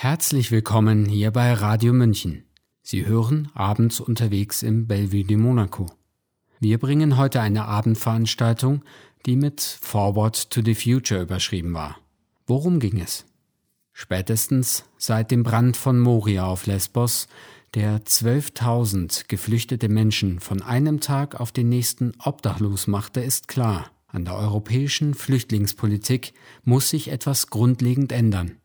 Herzlich willkommen hier bei Radio München. Sie hören abends unterwegs im Bellevue de Monaco. Wir bringen heute eine Abendveranstaltung, die mit Forward to the Future überschrieben war. Worum ging es? Spätestens seit dem Brand von Moria auf Lesbos, der 12.000 geflüchtete Menschen von einem Tag auf den nächsten obdachlos machte, ist klar, an der europäischen Flüchtlingspolitik muss sich etwas grundlegend ändern.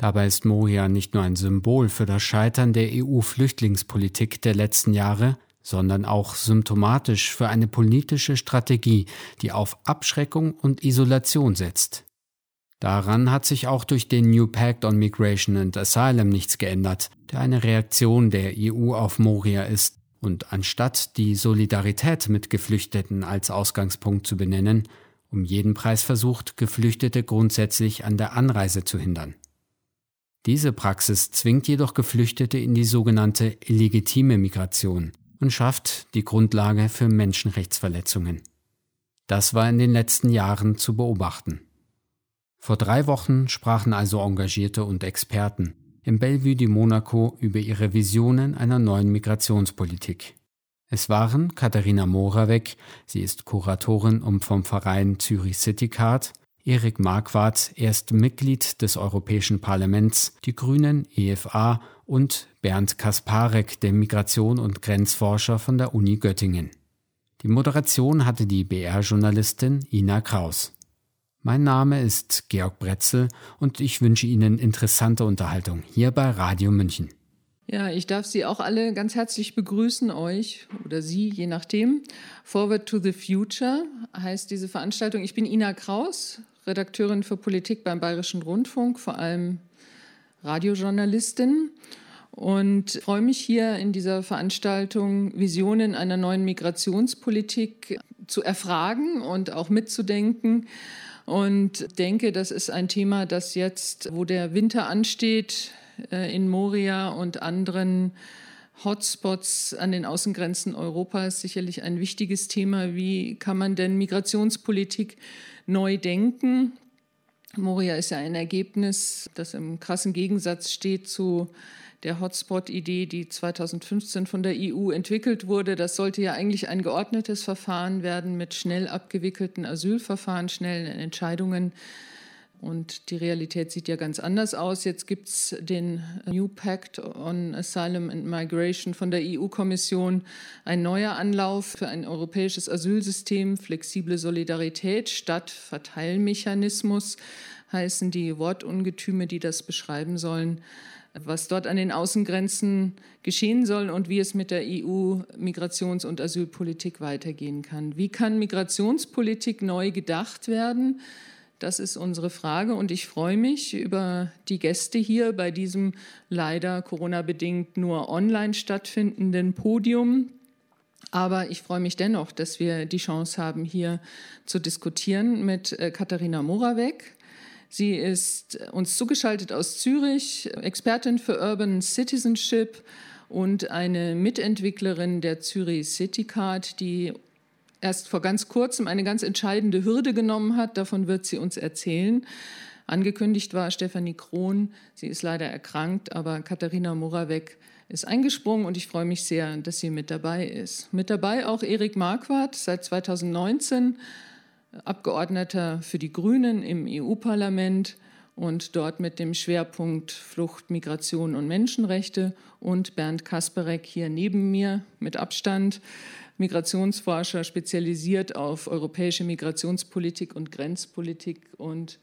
Dabei ist Moria nicht nur ein Symbol für das Scheitern der EU-Flüchtlingspolitik der letzten Jahre, sondern auch symptomatisch für eine politische Strategie, die auf Abschreckung und Isolation setzt. Daran hat sich auch durch den New Pact on Migration and Asylum nichts geändert, der eine Reaktion der EU auf Moria ist und anstatt die Solidarität mit Geflüchteten als Ausgangspunkt zu benennen, um jeden Preis versucht, Geflüchtete grundsätzlich an der Anreise zu hindern. Diese Praxis zwingt jedoch Geflüchtete in die sogenannte illegitime Migration und schafft die Grundlage für Menschenrechtsverletzungen. Das war in den letzten Jahren zu beobachten. Vor drei Wochen sprachen also Engagierte und Experten im Bellevue de Monaco über ihre Visionen einer neuen Migrationspolitik. Es waren Katharina Moravec, sie ist Kuratorin und vom Verein Zürich City Card, Erik Marquardt, er ist Mitglied des Europäischen Parlaments, die Grünen, EFA und Bernd Kasparek, der Migration- und Grenzforscher von der Uni Göttingen. Die Moderation hatte die BR-Journalistin Ina Kraus. Mein Name ist Georg Bretzel und ich wünsche Ihnen interessante Unterhaltung hier bei Radio München. Ja, ich darf Sie auch alle ganz herzlich begrüßen, euch oder Sie, je nachdem. Forward to the Future heißt diese Veranstaltung. Ich bin Ina Kraus, Redakteurin für Politik beim Bayerischen Rundfunk, vor allem Radiojournalistin und freue mich hier in dieser Veranstaltung Visionen einer neuen Migrationspolitik zu erfragen und auch mitzudenken. Und denke, das ist ein Thema, das jetzt, wo der Winter ansteht, äh, in Moria und anderen Hotspots an den Außengrenzen Europas sicherlich ein wichtiges Thema. Wie kann man denn Migrationspolitik neu denken. Moria ist ja ein Ergebnis, das im krassen Gegensatz steht zu der Hotspot-Idee, die 2015 von der EU entwickelt wurde. Das sollte ja eigentlich ein geordnetes Verfahren werden mit schnell abgewickelten Asylverfahren, schnellen Entscheidungen und die Realität sieht ja ganz anders aus. Jetzt gibt es den New Pact on Asylum and Migration von der EU-Kommission, ein neuer Anlauf für ein europäisches Asylsystem, flexible Solidarität statt Verteilmechanismus heißen die Wortungetüme, die das beschreiben sollen, was dort an den Außengrenzen geschehen soll und wie es mit der EU-Migrations- und Asylpolitik weitergehen kann. Wie kann Migrationspolitik neu gedacht werden? Das ist unsere Frage und ich freue mich über die Gäste hier bei diesem leider Corona-bedingt nur online stattfindenden Podium. Aber ich freue mich dennoch, dass wir die Chance haben, hier zu diskutieren mit äh, Katharina Moravec. Sie ist uns zugeschaltet aus Zürich, Expertin für Urban Citizenship und eine Mitentwicklerin der Zürich City Card, die erst vor ganz kurzem eine ganz entscheidende Hürde genommen hat. Davon wird sie uns erzählen. Angekündigt war Stefanie Krohn. Sie ist leider erkrankt, aber Katharina Moravec ist eingesprungen und ich freue mich sehr, dass sie mit dabei ist. Mit dabei auch Erik Marquardt, seit 2019 Abgeordneter für die Grünen im EU-Parlament und dort mit dem Schwerpunkt Flucht, Migration und Menschenrechte und Bernd Kasperek hier neben mir mit Abstand Migrationsforscher spezialisiert auf europäische Migrationspolitik und Grenzpolitik und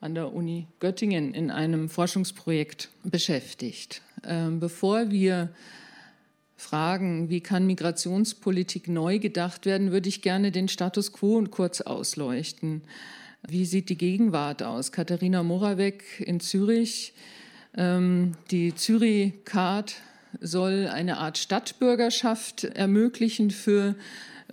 an der Uni Göttingen in einem Forschungsprojekt beschäftigt. Ähm, bevor wir fragen, wie kann Migrationspolitik neu gedacht werden, würde ich gerne den Status quo kurz ausleuchten. Wie sieht die Gegenwart aus? Katharina Moravec in Zürich, ähm, die Zürich-Card soll eine Art Stadtbürgerschaft ermöglichen für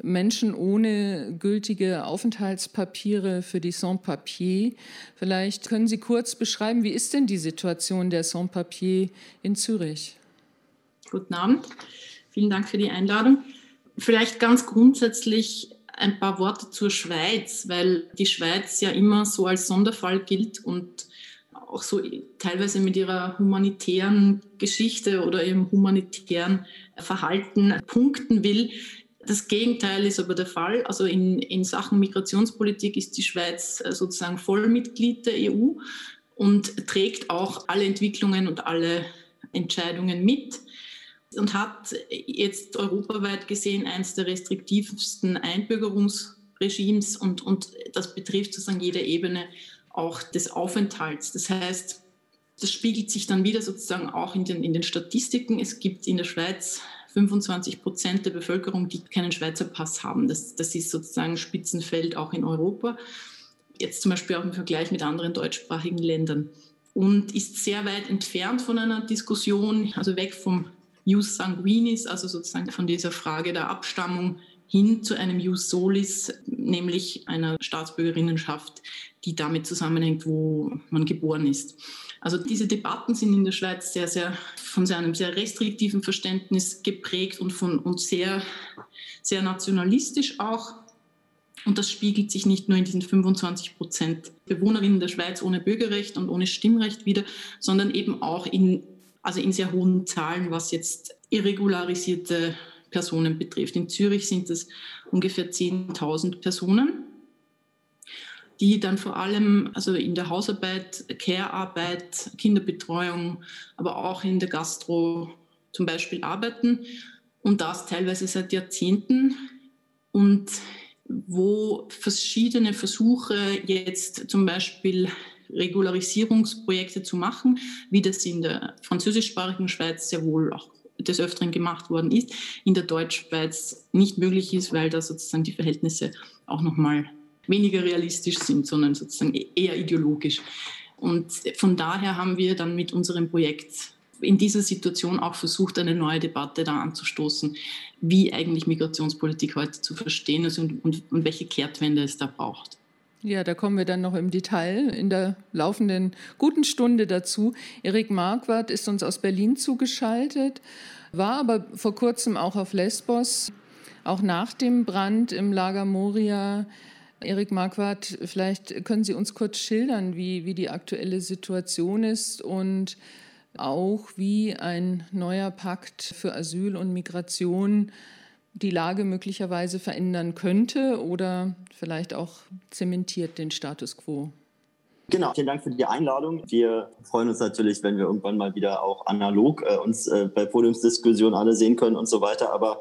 Menschen ohne gültige Aufenthaltspapiere für die Sans-Papier. Vielleicht können Sie kurz beschreiben, wie ist denn die Situation der Sans-Papier in Zürich? Guten Abend, vielen Dank für die Einladung. Vielleicht ganz grundsätzlich ein paar Worte zur Schweiz, weil die Schweiz ja immer so als Sonderfall gilt und auch so teilweise mit ihrer humanitären Geschichte oder ihrem humanitären Verhalten punkten will. Das Gegenteil ist aber der Fall. Also in, in Sachen Migrationspolitik ist die Schweiz äh, sozusagen Vollmitglied der EU und trägt auch alle Entwicklungen und alle Entscheidungen mit und hat jetzt europaweit gesehen eines der restriktivsten Einbürgerungsregimes und, und das betrifft sozusagen jede Ebene auch des Aufenthalts. Das heißt, das spiegelt sich dann wieder sozusagen auch in den, in den Statistiken. Es gibt in der Schweiz 25 Prozent der Bevölkerung, die keinen Schweizer Pass haben. Das, das ist sozusagen Spitzenfeld auch in Europa. Jetzt zum Beispiel auch im Vergleich mit anderen deutschsprachigen Ländern. Und ist sehr weit entfernt von einer Diskussion, also weg vom Jus sanguinis, also sozusagen von dieser Frage der Abstammung hin zu einem Jus solis, nämlich einer Staatsbürgerinnenschaft, die damit zusammenhängt, wo man geboren ist. Also diese Debatten sind in der Schweiz sehr, sehr von einem sehr restriktiven Verständnis geprägt und von und sehr, sehr nationalistisch auch. Und das spiegelt sich nicht nur in diesen 25 Prozent Bewohnerinnen der Schweiz ohne Bürgerrecht und ohne Stimmrecht wieder, sondern eben auch in, also in sehr hohen Zahlen, was jetzt irregularisierte Personen betrifft. In Zürich sind es ungefähr 10.000 Personen die dann vor allem also in der Hausarbeit, Care-Arbeit, Kinderbetreuung, aber auch in der Gastro zum Beispiel arbeiten und das teilweise seit Jahrzehnten und wo verschiedene Versuche jetzt zum Beispiel Regularisierungsprojekte zu machen, wie das in der französischsprachigen Schweiz sehr wohl auch des Öfteren gemacht worden ist, in der Deutschschweiz nicht möglich ist, weil da sozusagen die Verhältnisse auch nochmal weniger realistisch sind, sondern sozusagen eher ideologisch. Und von daher haben wir dann mit unserem Projekt in dieser Situation auch versucht, eine neue Debatte da anzustoßen, wie eigentlich Migrationspolitik heute zu verstehen ist und, und, und welche Kehrtwende es da braucht. Ja, da kommen wir dann noch im Detail in der laufenden guten Stunde dazu. Erik Marquardt ist uns aus Berlin zugeschaltet, war aber vor kurzem auch auf Lesbos, auch nach dem Brand im Lager Moria Erik Marquardt, vielleicht können Sie uns kurz schildern, wie, wie die aktuelle Situation ist und auch wie ein neuer Pakt für Asyl und Migration die Lage möglicherweise verändern könnte oder vielleicht auch zementiert den Status quo. Genau, vielen Dank für die Einladung. Wir freuen uns natürlich, wenn wir irgendwann mal wieder auch analog äh, uns äh, bei Podiumsdiskussionen alle sehen können und so weiter. Aber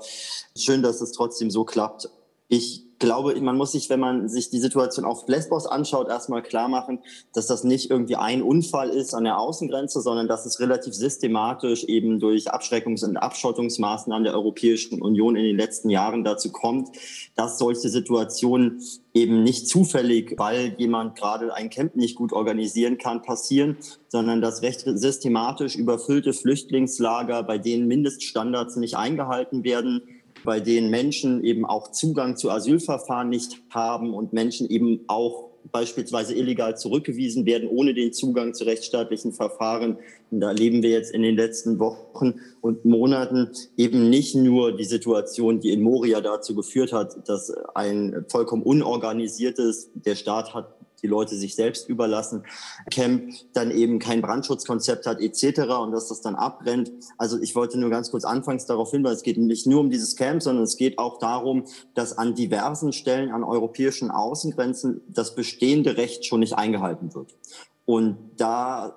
schön, dass es trotzdem so klappt. Ich glaube, man muss sich, wenn man sich die Situation auf Lesbos anschaut, erstmal klar machen, dass das nicht irgendwie ein Unfall ist an der Außengrenze, sondern dass es relativ systematisch eben durch Abschreckungs- und Abschottungsmaßnahmen der Europäischen Union in den letzten Jahren dazu kommt, dass solche Situationen eben nicht zufällig, weil jemand gerade ein Camp nicht gut organisieren kann, passieren, sondern dass recht systematisch überfüllte Flüchtlingslager, bei denen Mindeststandards nicht eingehalten werden, bei denen Menschen eben auch Zugang zu Asylverfahren nicht haben und Menschen eben auch beispielsweise illegal zurückgewiesen werden, ohne den Zugang zu rechtsstaatlichen Verfahren. Und da erleben wir jetzt in den letzten Wochen und Monaten eben nicht nur die Situation, die in Moria dazu geführt hat, dass ein vollkommen unorganisiertes, der Staat hat die Leute sich selbst überlassen, Camp dann eben kein Brandschutzkonzept hat etc. und dass das dann abbrennt. Also ich wollte nur ganz kurz anfangs darauf hinweisen, es geht nicht nur um dieses Camp, sondern es geht auch darum, dass an diversen Stellen an europäischen Außengrenzen das bestehende Recht schon nicht eingehalten wird. Und darauf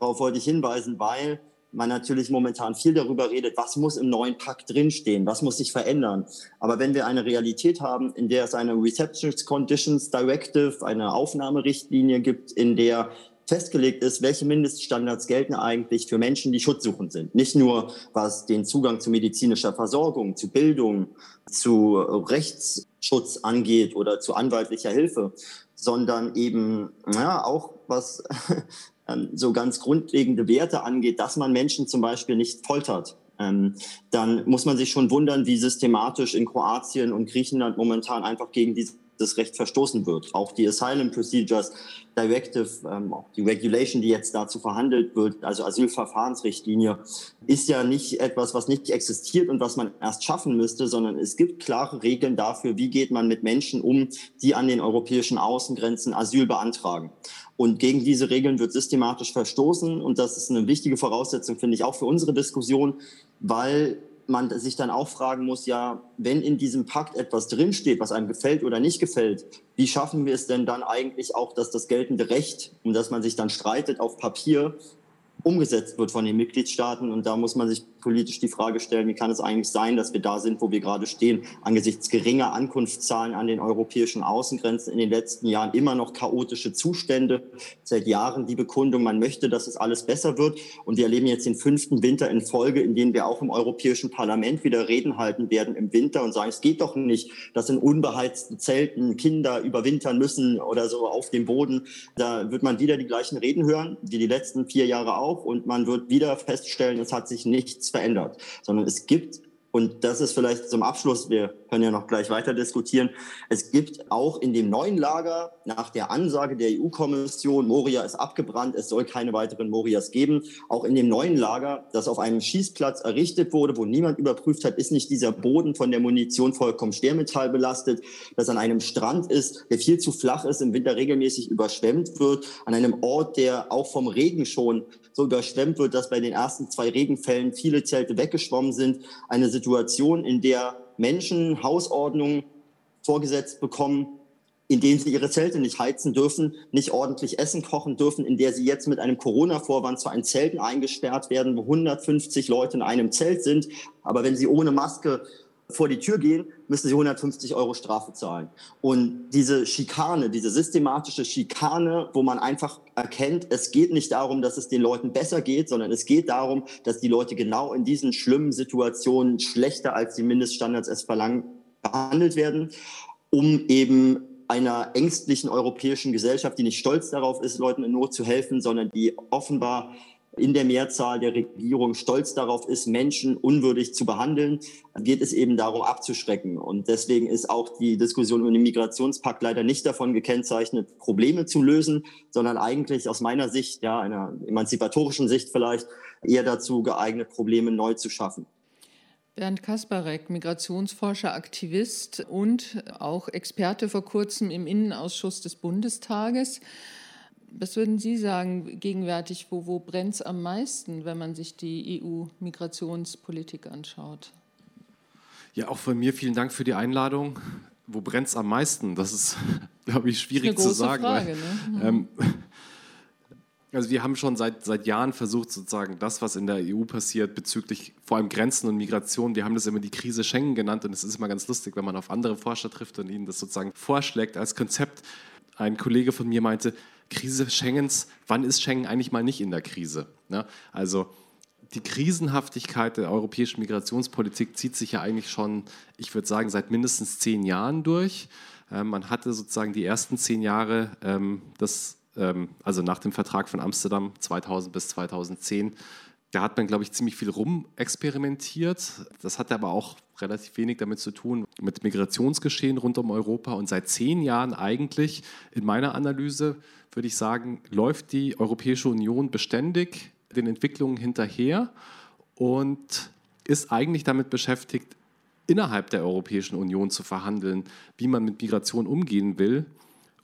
wollte ich hinweisen, weil man natürlich momentan viel darüber redet, was muss im neuen Pakt drinstehen, was muss sich verändern. Aber wenn wir eine Realität haben, in der es eine Reception Conditions Directive, eine Aufnahmerichtlinie gibt, in der festgelegt ist, welche Mindeststandards gelten eigentlich für Menschen, die schutzsuchend sind. Nicht nur was den Zugang zu medizinischer Versorgung, zu Bildung, zu Rechtsschutz angeht oder zu anwaltlicher Hilfe, sondern eben ja, auch was so ganz grundlegende Werte angeht, dass man Menschen zum Beispiel nicht foltert, ähm, dann muss man sich schon wundern, wie systematisch in Kroatien und Griechenland momentan einfach gegen diese das Recht verstoßen wird. Auch die Asylum Procedures Directive, ähm, auch die Regulation, die jetzt dazu verhandelt wird, also Asylverfahrensrichtlinie, ist ja nicht etwas, was nicht existiert und was man erst schaffen müsste, sondern es gibt klare Regeln dafür, wie geht man mit Menschen um, die an den europäischen Außengrenzen Asyl beantragen. Und gegen diese Regeln wird systematisch verstoßen. Und das ist eine wichtige Voraussetzung, finde ich, auch für unsere Diskussion, weil man sich dann auch fragen muss, ja, wenn in diesem Pakt etwas drinsteht, was einem gefällt oder nicht gefällt, wie schaffen wir es denn dann eigentlich auch, dass das geltende Recht, um das man sich dann streitet, auf Papier umgesetzt wird von den Mitgliedstaaten. Und da muss man sich politisch die Frage stellen, wie kann es eigentlich sein, dass wir da sind, wo wir gerade stehen, angesichts geringer Ankunftszahlen an den europäischen Außengrenzen in den letzten Jahren immer noch chaotische Zustände, seit Jahren die Bekundung, man möchte, dass es alles besser wird. Und wir erleben jetzt den fünften Winter in Folge, in dem wir auch im Europäischen Parlament wieder Reden halten werden im Winter und sagen, es geht doch nicht, dass in unbeheizten Zelten Kinder überwintern müssen oder so auf dem Boden. Da wird man wieder die gleichen Reden hören, wie die letzten vier Jahre auch. Und man wird wieder feststellen, es hat sich nichts verändert, sondern es gibt und das ist vielleicht zum Abschluss, wir können ja noch gleich weiter diskutieren. Es gibt auch in dem neuen Lager nach der Ansage der EU-Kommission, Moria ist abgebrannt, es soll keine weiteren Morias geben. Auch in dem neuen Lager, das auf einem Schießplatz errichtet wurde, wo niemand überprüft hat, ist nicht dieser Boden von der Munition vollkommen Schwermetall belastet, das an einem Strand ist, der viel zu flach ist, im Winter regelmäßig überschwemmt wird, an einem Ort, der auch vom Regen schon so überschwemmt wird, dass bei den ersten zwei Regenfällen viele Zelte weggeschwommen sind. Eine Situation, in der Menschen Hausordnungen vorgesetzt bekommen, in denen sie ihre Zelte nicht heizen dürfen, nicht ordentlich Essen kochen dürfen, in der sie jetzt mit einem Corona-Vorwand zu einem Zelten eingesperrt werden, wo 150 Leute in einem Zelt sind. Aber wenn sie ohne Maske vor die Tür gehen, müssen sie 150 Euro Strafe zahlen. Und diese Schikane, diese systematische Schikane, wo man einfach erkennt, es geht nicht darum, dass es den Leuten besser geht, sondern es geht darum, dass die Leute genau in diesen schlimmen Situationen schlechter als die Mindeststandards es verlangen, behandelt werden, um eben einer ängstlichen europäischen Gesellschaft, die nicht stolz darauf ist, Leuten in Not zu helfen, sondern die offenbar in der Mehrzahl der Regierung stolz darauf ist, Menschen unwürdig zu behandeln, geht es eben darum, abzuschrecken. Und deswegen ist auch die Diskussion über den Migrationspakt leider nicht davon gekennzeichnet, Probleme zu lösen, sondern eigentlich aus meiner Sicht, ja, einer emanzipatorischen Sicht vielleicht, eher dazu geeignet, Probleme neu zu schaffen. Bernd Kasparek, Migrationsforscher, Aktivist und auch Experte vor kurzem im Innenausschuss des Bundestages. Was würden Sie sagen, gegenwärtig, wo, wo brennt es am meisten, wenn man sich die EU-Migrationspolitik anschaut? Ja, auch von mir vielen Dank für die Einladung. Wo brennt es am meisten? Das ist, glaube ich, schwierig zu sagen. Frage, weil, ne? ähm, also wir haben schon seit, seit Jahren versucht, sozusagen das, was in der EU passiert bezüglich vor allem Grenzen und Migration, wir haben das immer die Krise Schengen genannt und es ist immer ganz lustig, wenn man auf andere Forscher trifft und ihnen das sozusagen vorschlägt als Konzept. Ein Kollege von mir meinte, Krise Schengens, wann ist Schengen eigentlich mal nicht in der Krise? Ja, also die Krisenhaftigkeit der europäischen Migrationspolitik zieht sich ja eigentlich schon, ich würde sagen, seit mindestens zehn Jahren durch. Ähm, man hatte sozusagen die ersten zehn Jahre ähm, des, ähm, also nach dem Vertrag von Amsterdam 2000 bis 2010, da hat man, glaube ich, ziemlich viel rumexperimentiert. Das hatte aber auch relativ wenig damit zu tun, mit Migrationsgeschehen rund um Europa. Und seit zehn Jahren eigentlich, in meiner Analyse, würde ich sagen, läuft die Europäische Union beständig den Entwicklungen hinterher und ist eigentlich damit beschäftigt, innerhalb der Europäischen Union zu verhandeln, wie man mit Migration umgehen will,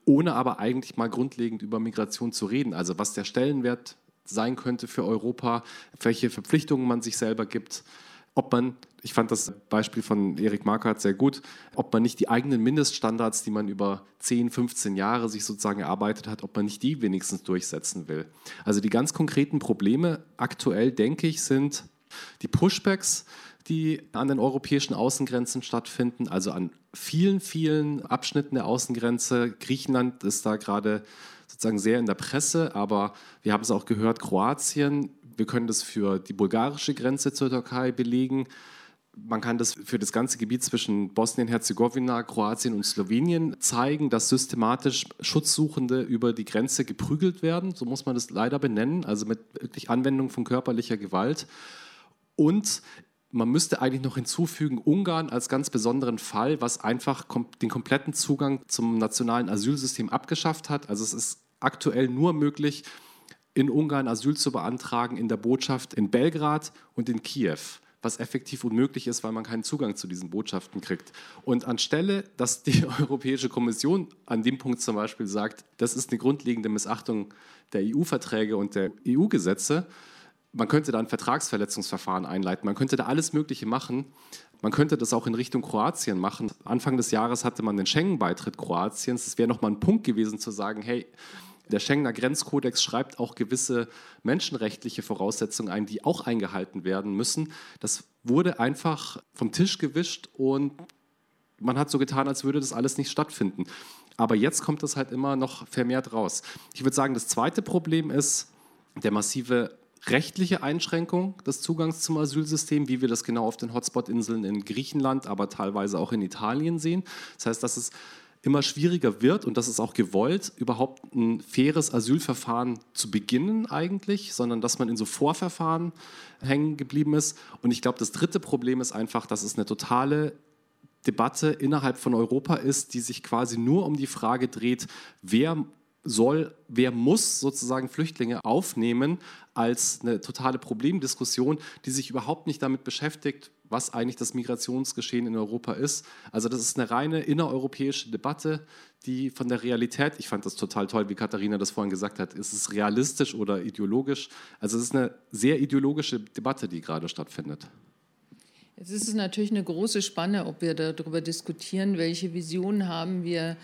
ohne aber eigentlich mal grundlegend über Migration zu reden. Also was der Stellenwert sein könnte für Europa, welche Verpflichtungen man sich selber gibt, ob man, ich fand das Beispiel von Erik Markert sehr gut, ob man nicht die eigenen Mindeststandards, die man über 10, 15 Jahre sich sozusagen erarbeitet hat, ob man nicht die wenigstens durchsetzen will. Also die ganz konkreten Probleme aktuell, denke ich, sind die Pushbacks, die an den europäischen Außengrenzen stattfinden, also an vielen, vielen Abschnitten der Außengrenze. Griechenland ist da gerade sozusagen sehr in der Presse, aber wir haben es auch gehört, Kroatien, wir können das für die bulgarische Grenze zur Türkei belegen. Man kann das für das ganze Gebiet zwischen Bosnien-Herzegowina, Kroatien und Slowenien zeigen, dass systematisch Schutzsuchende über die Grenze geprügelt werden. So muss man das leider benennen, also mit wirklich Anwendung von körperlicher Gewalt. Und man müsste eigentlich noch hinzufügen, Ungarn als ganz besonderen Fall, was einfach den kompletten Zugang zum nationalen Asylsystem abgeschafft hat. Also es ist aktuell nur möglich, in Ungarn Asyl zu beantragen in der Botschaft in Belgrad und in Kiew was effektiv unmöglich ist, weil man keinen Zugang zu diesen Botschaften kriegt. Und anstelle, dass die Europäische Kommission an dem Punkt zum Beispiel sagt, das ist eine grundlegende Missachtung der EU-Verträge und der EU-Gesetze, man könnte da ein Vertragsverletzungsverfahren einleiten, man könnte da alles Mögliche machen. Man könnte das auch in Richtung Kroatien machen. Anfang des Jahres hatte man den Schengen-Beitritt Kroatiens. Es wäre nochmal ein Punkt gewesen zu sagen, hey, der Schengener Grenzkodex schreibt auch gewisse menschenrechtliche Voraussetzungen ein, die auch eingehalten werden müssen. Das wurde einfach vom Tisch gewischt und man hat so getan, als würde das alles nicht stattfinden. Aber jetzt kommt das halt immer noch vermehrt raus. Ich würde sagen, das zweite Problem ist der massive rechtliche Einschränkung des Zugangs zum Asylsystem, wie wir das genau auf den Hotspot-Inseln in Griechenland, aber teilweise auch in Italien sehen. Das heißt, dass es immer schwieriger wird und das ist auch gewollt, überhaupt ein faires Asylverfahren zu beginnen eigentlich, sondern dass man in so Vorverfahren hängen geblieben ist. Und ich glaube, das dritte Problem ist einfach, dass es eine totale Debatte innerhalb von Europa ist, die sich quasi nur um die Frage dreht, wer soll, wer muss sozusagen Flüchtlinge aufnehmen, als eine totale Problemdiskussion, die sich überhaupt nicht damit beschäftigt, was eigentlich das Migrationsgeschehen in Europa ist. Also das ist eine reine innereuropäische Debatte, die von der Realität, ich fand das total toll, wie Katharina das vorhin gesagt hat, ist es realistisch oder ideologisch? Also es ist eine sehr ideologische Debatte, die gerade stattfindet. Jetzt ist es natürlich eine große Spanne, ob wir darüber diskutieren, welche Visionen haben wir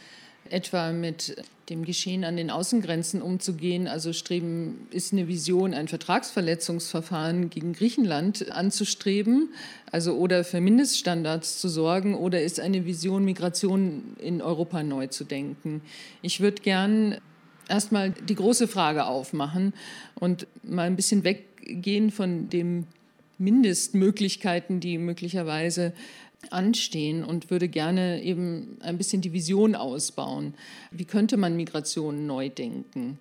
etwa mit dem Geschehen an den Außengrenzen umzugehen. Also streben ist eine Vision, ein Vertragsverletzungsverfahren gegen Griechenland anzustreben, also oder für Mindeststandards zu sorgen, oder ist eine Vision, Migration in Europa neu zu denken. Ich würde gern erstmal die große Frage aufmachen und mal ein bisschen weggehen von den Mindestmöglichkeiten, die möglicherweise anstehen und würde gerne eben ein bisschen die Vision ausbauen. Wie könnte man Migration neu denken?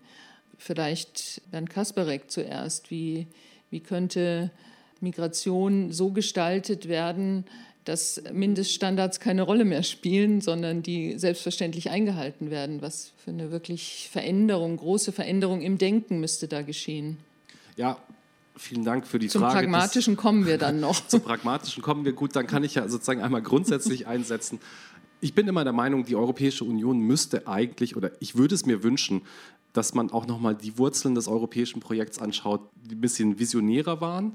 Vielleicht Bernd Kasperek zuerst. Wie, wie könnte Migration so gestaltet werden, dass Mindeststandards keine Rolle mehr spielen, sondern die selbstverständlich eingehalten werden? Was für eine wirklich Veränderung, große Veränderung im Denken müsste da geschehen? Ja, Vielen Dank für die Zum Frage. Zum Pragmatischen das, kommen wir dann noch. Zum Pragmatischen kommen wir gut. Dann kann ich ja sozusagen einmal grundsätzlich einsetzen. Ich bin immer der Meinung, die Europäische Union müsste eigentlich, oder ich würde es mir wünschen, dass man auch nochmal die Wurzeln des europäischen Projekts anschaut, die ein bisschen visionärer waren,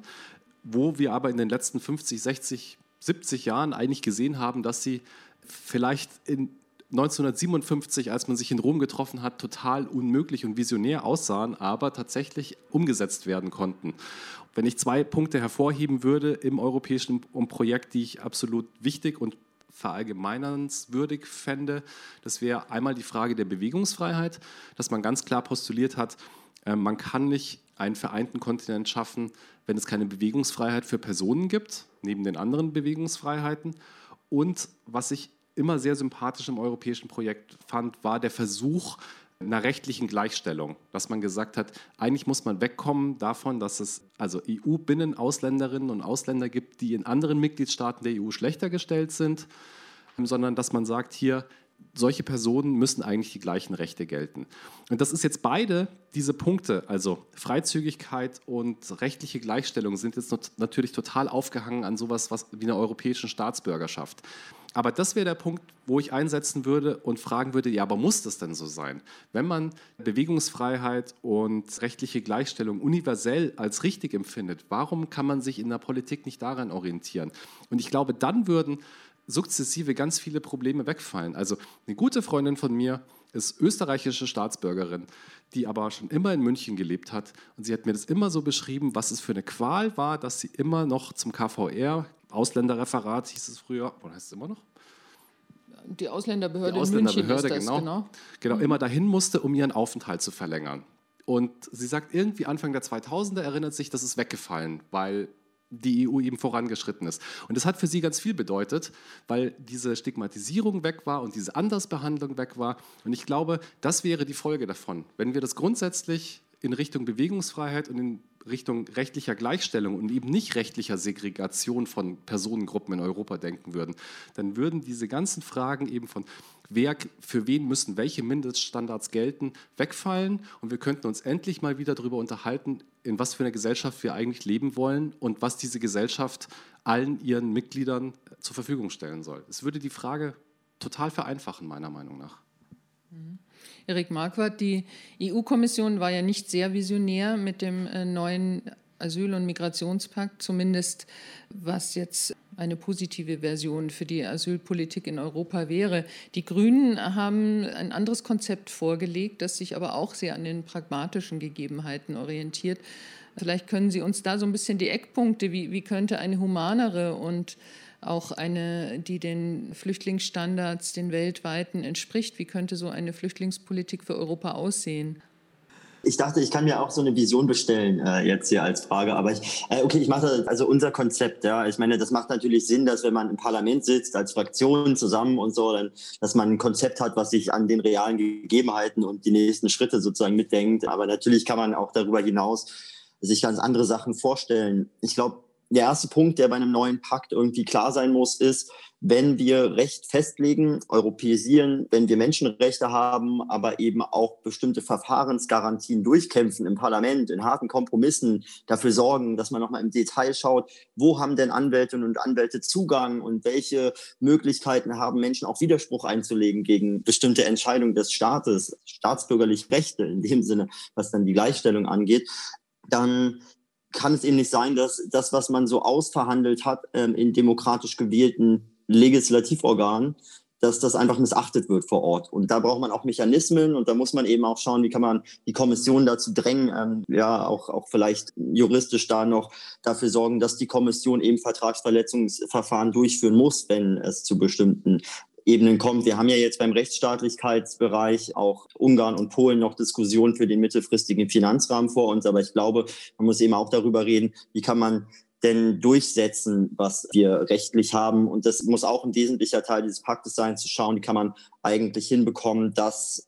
wo wir aber in den letzten 50, 60, 70 Jahren eigentlich gesehen haben, dass sie vielleicht in 1957, als man sich in Rom getroffen hat, total unmöglich und visionär aussahen, aber tatsächlich umgesetzt werden konnten. Wenn ich zwei Punkte hervorheben würde im europäischen Projekt, die ich absolut wichtig und verallgemeinernswürdig fände, das wäre einmal die Frage der Bewegungsfreiheit, dass man ganz klar postuliert hat, äh, man kann nicht einen vereinten Kontinent schaffen, wenn es keine Bewegungsfreiheit für Personen gibt, neben den anderen Bewegungsfreiheiten. Und was ich immer sehr sympathisch im europäischen Projekt fand, war der Versuch einer rechtlichen Gleichstellung, dass man gesagt hat, eigentlich muss man wegkommen davon, dass es also EU-Binnen-Ausländerinnen und Ausländer gibt, die in anderen Mitgliedstaaten der EU schlechter gestellt sind, sondern dass man sagt, hier, solche Personen müssen eigentlich die gleichen Rechte gelten. Und das ist jetzt beide diese Punkte, also Freizügigkeit und rechtliche Gleichstellung, sind jetzt natürlich total aufgehangen an sowas was wie einer europäischen Staatsbürgerschaft. Aber das wäre der Punkt, wo ich einsetzen würde und fragen würde, ja, aber muss das denn so sein? Wenn man Bewegungsfreiheit und rechtliche Gleichstellung universell als richtig empfindet, warum kann man sich in der Politik nicht daran orientieren? Und ich glaube, dann würden sukzessive ganz viele Probleme wegfallen. Also eine gute Freundin von mir ist österreichische Staatsbürgerin, die aber schon immer in München gelebt hat. Und sie hat mir das immer so beschrieben, was es für eine Qual war, dass sie immer noch zum KVR Ausländerreferat hieß es früher, oder heißt es immer noch? Die Ausländerbehörde, die Ausländerbehörde in München genau, genau, genau, immer dahin musste, um ihren Aufenthalt zu verlängern. Und sie sagt, irgendwie Anfang der 2000er erinnert sich, das ist weggefallen, weil die EU eben vorangeschritten ist. Und das hat für sie ganz viel bedeutet, weil diese Stigmatisierung weg war und diese Andersbehandlung weg war. Und ich glaube, das wäre die Folge davon, wenn wir das grundsätzlich in Richtung Bewegungsfreiheit und in Richtung rechtlicher Gleichstellung und eben nicht rechtlicher Segregation von Personengruppen in Europa denken würden, dann würden diese ganzen Fragen eben von wer, für wen müssen welche Mindeststandards gelten, wegfallen und wir könnten uns endlich mal wieder darüber unterhalten, in was für einer Gesellschaft wir eigentlich leben wollen und was diese Gesellschaft allen ihren Mitgliedern zur Verfügung stellen soll. Es würde die Frage total vereinfachen, meiner Meinung nach. Mhm. Erik Marquardt, die EU-Kommission war ja nicht sehr visionär mit dem äh, neuen Asyl- und Migrationspakt, zumindest was jetzt eine positive Version für die Asylpolitik in Europa wäre. Die Grünen haben ein anderes Konzept vorgelegt, das sich aber auch sehr an den pragmatischen Gegebenheiten orientiert. Vielleicht können Sie uns da so ein bisschen die Eckpunkte, wie, wie könnte eine humanere und auch eine, die den Flüchtlingsstandards, den weltweiten entspricht, wie könnte so eine Flüchtlingspolitik für Europa aussehen? Ich dachte, ich kann mir auch so eine Vision bestellen äh, jetzt hier als Frage, aber ich, äh, okay, ich mache das, also unser Konzept, ja, ich meine, das macht natürlich Sinn, dass wenn man im Parlament sitzt als Fraktion zusammen und so, dann, dass man ein Konzept hat, was sich an den realen Gegebenheiten und die nächsten Schritte sozusagen mitdenkt. Aber natürlich kann man auch darüber hinaus sich ganz andere Sachen vorstellen. Ich glaube, der erste Punkt, der bei einem neuen Pakt irgendwie klar sein muss, ist, wenn wir Recht festlegen, europäisieren, wenn wir Menschenrechte haben, aber eben auch bestimmte Verfahrensgarantien durchkämpfen im Parlament, in harten Kompromissen dafür sorgen, dass man nochmal im Detail schaut, wo haben denn Anwältinnen und Anwälte Zugang und welche Möglichkeiten haben Menschen auch Widerspruch einzulegen gegen bestimmte Entscheidungen des Staates, staatsbürgerliche Rechte in dem Sinne, was dann die Gleichstellung angeht, dann kann es eben nicht sein, dass das, was man so ausverhandelt hat ähm, in demokratisch gewählten Legislativorganen, dass das einfach missachtet wird vor Ort. Und da braucht man auch Mechanismen und da muss man eben auch schauen, wie kann man die Kommission dazu drängen, ähm, ja, auch, auch vielleicht juristisch da noch dafür sorgen, dass die Kommission eben Vertragsverletzungsverfahren durchführen muss, wenn es zu bestimmten Ebenen kommt. Wir haben ja jetzt beim Rechtsstaatlichkeitsbereich auch Ungarn und Polen noch Diskussionen für den mittelfristigen Finanzrahmen vor uns. Aber ich glaube, man muss eben auch darüber reden, wie kann man denn durchsetzen, was wir rechtlich haben. Und das muss auch ein wesentlicher Teil dieses Paktes sein, zu schauen, wie kann man eigentlich hinbekommen, dass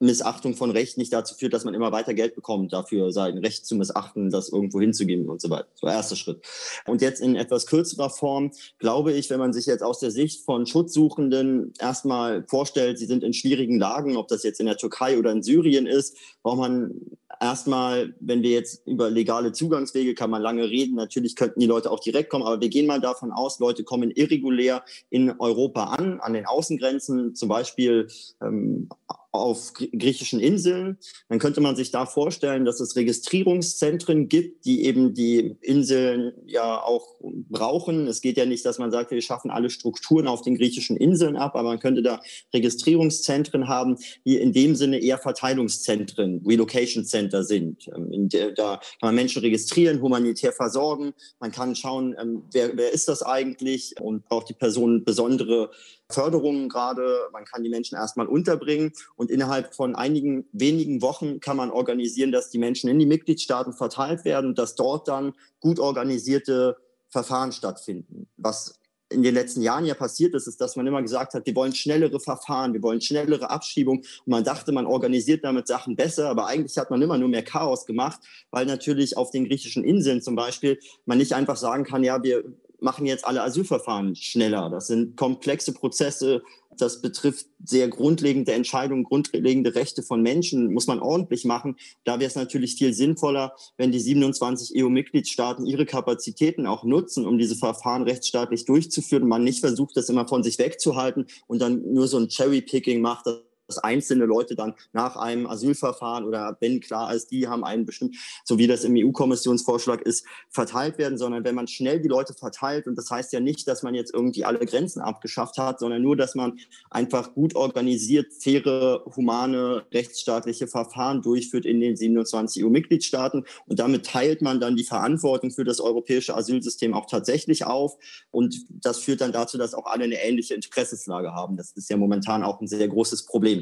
Missachtung von Recht nicht dazu führt, dass man immer weiter Geld bekommt, dafür sein Recht zu missachten, das irgendwo hinzugeben und so weiter. So erster Schritt. Und jetzt in etwas kürzerer Form glaube ich, wenn man sich jetzt aus der Sicht von Schutzsuchenden erstmal vorstellt, sie sind in schwierigen Lagen, ob das jetzt in der Türkei oder in Syrien ist, braucht man erstmal, wenn wir jetzt über legale Zugangswege, kann man lange reden. Natürlich könnten die Leute auch direkt kommen, aber wir gehen mal davon aus, Leute kommen irregulär in Europa an, an den Außengrenzen, zum Beispiel ähm, auf griechischen Inseln, dann könnte man sich da vorstellen, dass es Registrierungszentren gibt, die eben die Inseln ja auch brauchen. Es geht ja nicht, dass man sagt, wir schaffen alle Strukturen auf den griechischen Inseln ab, aber man könnte da Registrierungszentren haben, die in dem Sinne eher Verteilungszentren, Relocation Center sind. Ähm, der, da kann man Menschen registrieren, humanitär versorgen. Man kann schauen, ähm, wer, wer ist das eigentlich und braucht die Person besondere Förderungen gerade. Man kann die Menschen erstmal unterbringen und innerhalb von einigen wenigen Wochen kann man organisieren, dass die Menschen in die Mitgliedstaaten verteilt werden und dass dort dann gut organisierte Verfahren stattfinden. Was in den letzten Jahren ja passiert ist, ist, dass man immer gesagt hat, wir wollen schnellere Verfahren, wir wollen schnellere Abschiebung. Und man dachte, man organisiert damit Sachen besser, aber eigentlich hat man immer nur mehr Chaos gemacht, weil natürlich auf den griechischen Inseln zum Beispiel man nicht einfach sagen kann, ja, wir machen jetzt alle Asylverfahren schneller. Das sind komplexe Prozesse. Das betrifft sehr grundlegende Entscheidungen, grundlegende Rechte von Menschen, muss man ordentlich machen. Da wäre es natürlich viel sinnvoller, wenn die 27 EU-Mitgliedstaaten ihre Kapazitäten auch nutzen, um diese Verfahren rechtsstaatlich durchzuführen. Man nicht versucht, das immer von sich wegzuhalten und dann nur so ein Cherry-Picking macht, dass einzelne Leute dann nach einem Asylverfahren oder wenn klar ist, die haben einen bestimmt, so wie das im EU-Kommissionsvorschlag ist, verteilt werden, sondern wenn man schnell die Leute verteilt, und das heißt ja nicht, dass man jetzt irgendwie alle Grenzen abgeschafft hat, sondern nur, dass man einfach gut organisiert, faire, humane, rechtsstaatliche Verfahren durchführt in den 27 EU-Mitgliedstaaten. Und damit teilt man dann die Verantwortung für das europäische Asylsystem auch tatsächlich auf. Und das führt dann dazu, dass auch alle eine ähnliche Interessenslage haben. Das ist ja momentan auch ein sehr großes Problem.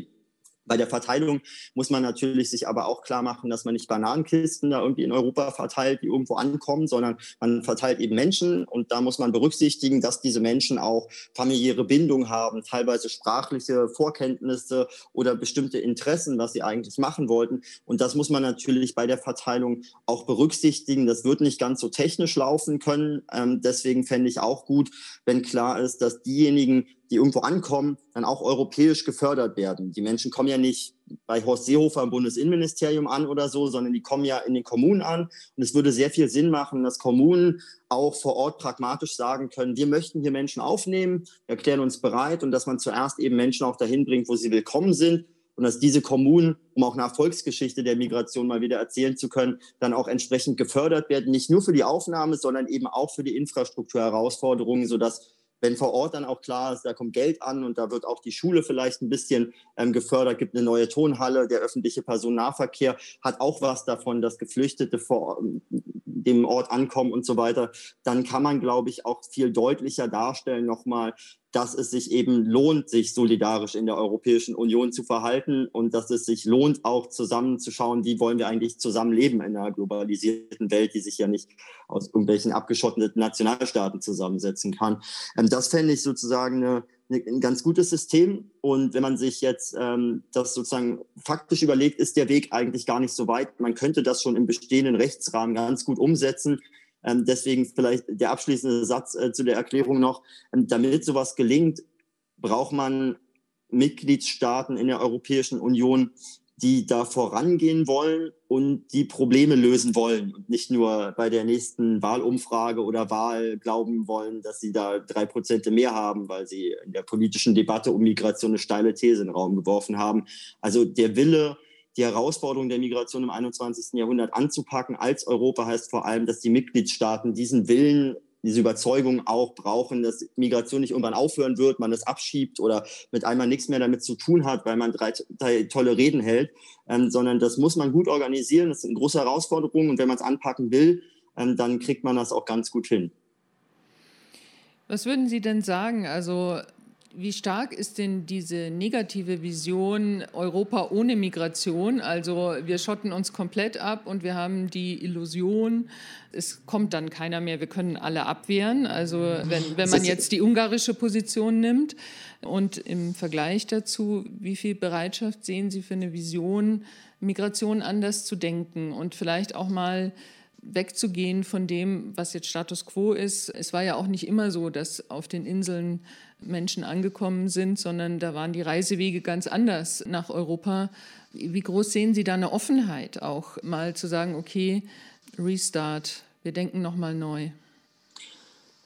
Bei der Verteilung muss man natürlich sich aber auch klar machen, dass man nicht Bananenkisten da irgendwie in Europa verteilt, die irgendwo ankommen, sondern man verteilt eben Menschen und da muss man berücksichtigen, dass diese Menschen auch familiäre Bindung haben, teilweise sprachliche Vorkenntnisse oder bestimmte Interessen, was sie eigentlich machen wollten. Und das muss man natürlich bei der Verteilung auch berücksichtigen. Das wird nicht ganz so technisch laufen können. Ähm, deswegen fände ich auch gut, wenn klar ist, dass diejenigen, die irgendwo ankommen, dann auch europäisch gefördert werden. Die Menschen kommen ja nicht bei Horst Seehofer im Bundesinnenministerium an oder so, sondern die kommen ja in den Kommunen an. Und es würde sehr viel Sinn machen, dass Kommunen auch vor Ort pragmatisch sagen können, wir möchten hier Menschen aufnehmen, erklären uns bereit und dass man zuerst eben Menschen auch dahin bringt, wo sie willkommen sind und dass diese Kommunen, um auch nach Volksgeschichte der Migration mal wieder erzählen zu können, dann auch entsprechend gefördert werden, nicht nur für die Aufnahme, sondern eben auch für die Infrastrukturherausforderungen, sodass wenn vor Ort dann auch klar ist, da kommt Geld an und da wird auch die Schule vielleicht ein bisschen ähm, gefördert, gibt eine neue Tonhalle, der öffentliche Personennahverkehr hat auch was davon, dass Geflüchtete vor dem Ort ankommen und so weiter, dann kann man, glaube ich, auch viel deutlicher darstellen nochmal, dass es sich eben lohnt, sich solidarisch in der Europäischen Union zu verhalten und dass es sich lohnt, auch zusammenzuschauen, wie wollen wir eigentlich zusammenleben in einer globalisierten Welt, die sich ja nicht aus irgendwelchen abgeschotteten Nationalstaaten zusammensetzen kann. Ähm, das fände ich sozusagen eine, ein ganz gutes System. Und wenn man sich jetzt ähm, das sozusagen faktisch überlegt, ist der Weg eigentlich gar nicht so weit. Man könnte das schon im bestehenden Rechtsrahmen ganz gut umsetzen. Ähm, deswegen vielleicht der abschließende Satz äh, zu der Erklärung noch. Ähm, damit sowas gelingt, braucht man Mitgliedstaaten in der Europäischen Union, die da vorangehen wollen und die Probleme lösen wollen und nicht nur bei der nächsten Wahlumfrage oder Wahl glauben wollen, dass sie da drei Prozent mehr haben, weil sie in der politischen Debatte um Migration eine steile These in den Raum geworfen haben. Also der Wille, die Herausforderung der Migration im 21. Jahrhundert anzupacken als Europa heißt vor allem, dass die Mitgliedstaaten diesen Willen diese Überzeugung auch brauchen, dass Migration nicht irgendwann aufhören wird, man das abschiebt oder mit einmal nichts mehr damit zu tun hat, weil man drei, drei tolle Reden hält, ähm, sondern das muss man gut organisieren. Das ist eine große Herausforderung und wenn man es anpacken will, ähm, dann kriegt man das auch ganz gut hin. Was würden Sie denn sagen? Also wie stark ist denn diese negative Vision Europa ohne Migration? Also wir schotten uns komplett ab und wir haben die Illusion, es kommt dann keiner mehr, wir können alle abwehren. Also wenn, wenn man jetzt die ungarische Position nimmt und im Vergleich dazu, wie viel Bereitschaft sehen Sie für eine Vision, Migration anders zu denken und vielleicht auch mal wegzugehen von dem, was jetzt Status quo ist. Es war ja auch nicht immer so, dass auf den Inseln Menschen angekommen sind, sondern da waren die Reisewege ganz anders nach Europa. Wie groß sehen Sie da eine Offenheit auch mal zu sagen, okay, Restart, wir denken nochmal neu?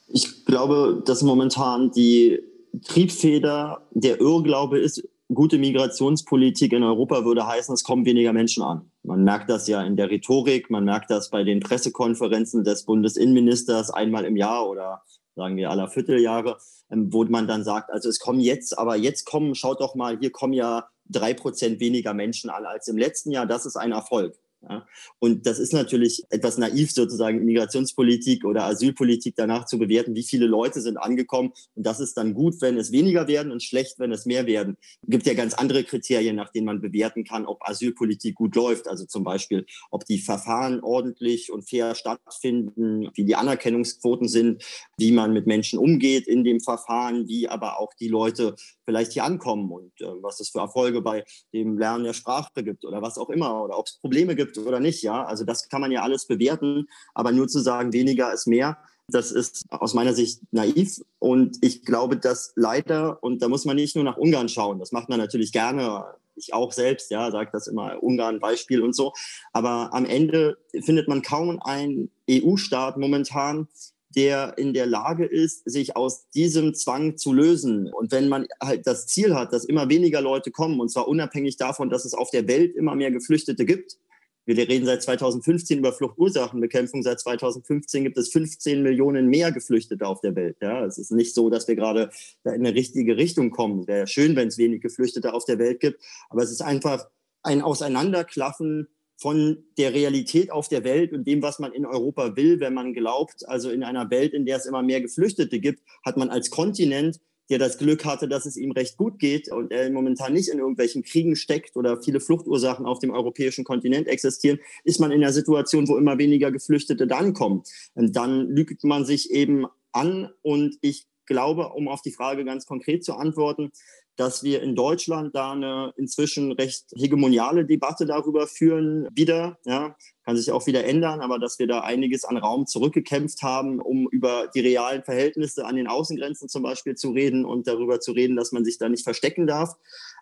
Ich glaube, dass momentan die Triebfeder der Irrglaube ist, gute Migrationspolitik in Europa würde heißen, es kommen weniger Menschen an. Man merkt das ja in der Rhetorik, man merkt das bei den Pressekonferenzen des Bundesinnenministers einmal im Jahr oder sagen wir aller Vierteljahre, wo man dann sagt, also es kommen jetzt, aber jetzt kommen, schaut doch mal, hier kommen ja drei Prozent weniger Menschen an als im letzten Jahr. Das ist ein Erfolg. Ja? Und das ist natürlich etwas naiv, sozusagen Migrationspolitik oder Asylpolitik danach zu bewerten, wie viele Leute sind angekommen. Und das ist dann gut, wenn es weniger werden und schlecht, wenn es mehr werden. Es gibt ja ganz andere Kriterien, nach denen man bewerten kann, ob Asylpolitik gut läuft. Also zum Beispiel, ob die Verfahren ordentlich und fair stattfinden, wie die Anerkennungsquoten sind, wie man mit Menschen umgeht in dem Verfahren, wie aber auch die Leute vielleicht hier ankommen und äh, was es für Erfolge bei dem Lernen der Sprache gibt oder was auch immer oder ob es Probleme gibt oder nicht. Ja, also das kann man ja alles bewerten, aber nur zu sagen, weniger ist mehr, das ist aus meiner Sicht naiv und ich glaube, dass leider und da muss man nicht nur nach Ungarn schauen. Das macht man natürlich gerne. Ich auch selbst, ja, sage das immer Ungarn Beispiel und so. Aber am Ende findet man kaum einen EU-Staat momentan, der in der Lage ist, sich aus diesem Zwang zu lösen. Und wenn man halt das Ziel hat, dass immer weniger Leute kommen, und zwar unabhängig davon, dass es auf der Welt immer mehr Geflüchtete gibt, wir reden seit 2015 über Fluchtursachenbekämpfung. Seit 2015 gibt es 15 Millionen mehr Geflüchtete auf der Welt. Ja, es ist nicht so, dass wir gerade in eine richtige Richtung kommen. Es wäre schön, wenn es wenig Geflüchtete auf der Welt gibt. Aber es ist einfach ein Auseinanderklaffen von der Realität auf der Welt und dem, was man in Europa will, wenn man glaubt, also in einer Welt, in der es immer mehr Geflüchtete gibt, hat man als Kontinent der das Glück hatte, dass es ihm recht gut geht und er momentan nicht in irgendwelchen Kriegen steckt oder viele Fluchtursachen auf dem europäischen Kontinent existieren, ist man in der Situation, wo immer weniger Geflüchtete dann kommen. Und dann lügt man sich eben an und ich glaube, um auf die Frage ganz konkret zu antworten, dass wir in Deutschland da eine inzwischen recht hegemoniale Debatte darüber führen, wieder, ja, kann sich auch wieder ändern, aber dass wir da einiges an Raum zurückgekämpft haben, um über die realen Verhältnisse an den Außengrenzen zum Beispiel zu reden und darüber zu reden, dass man sich da nicht verstecken darf.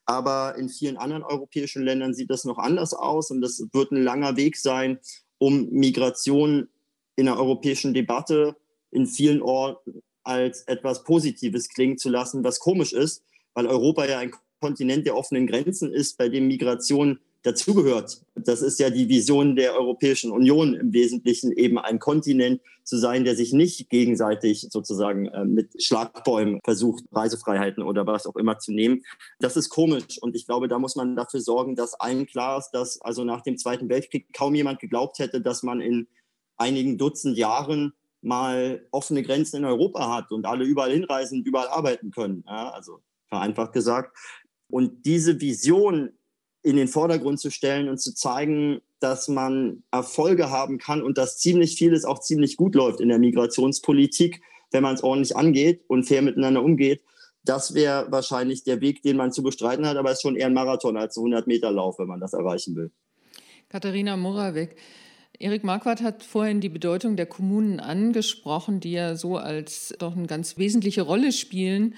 Aber in vielen anderen europäischen Ländern sieht das noch anders aus und das wird ein langer Weg sein, um Migration in der europäischen Debatte in vielen Orten als etwas Positives klingen zu lassen, was komisch ist, weil Europa ja ein Kontinent der offenen Grenzen ist, bei dem Migration dazugehört. Das ist ja die Vision der Europäischen Union im Wesentlichen, eben ein Kontinent zu sein, der sich nicht gegenseitig sozusagen äh, mit Schlagbäumen versucht, Reisefreiheiten oder was auch immer zu nehmen. Das ist komisch und ich glaube, da muss man dafür sorgen, dass allen klar ist, dass also nach dem Zweiten Weltkrieg kaum jemand geglaubt hätte, dass man in einigen Dutzend Jahren mal offene Grenzen in Europa hat und alle überall hinreisen und überall arbeiten können. Ja, also vereinfacht gesagt. Und diese Vision in den Vordergrund zu stellen und zu zeigen, dass man Erfolge haben kann und dass ziemlich vieles auch ziemlich gut läuft in der Migrationspolitik, wenn man es ordentlich angeht und fair miteinander umgeht. Das wäre wahrscheinlich der Weg, den man zu bestreiten hat, aber es ist schon eher ein Marathon als ein 100-Meter-Lauf, wenn man das erreichen will. Katharina Moravec, Erik Marquardt hat vorhin die Bedeutung der Kommunen angesprochen, die ja so als doch eine ganz wesentliche Rolle spielen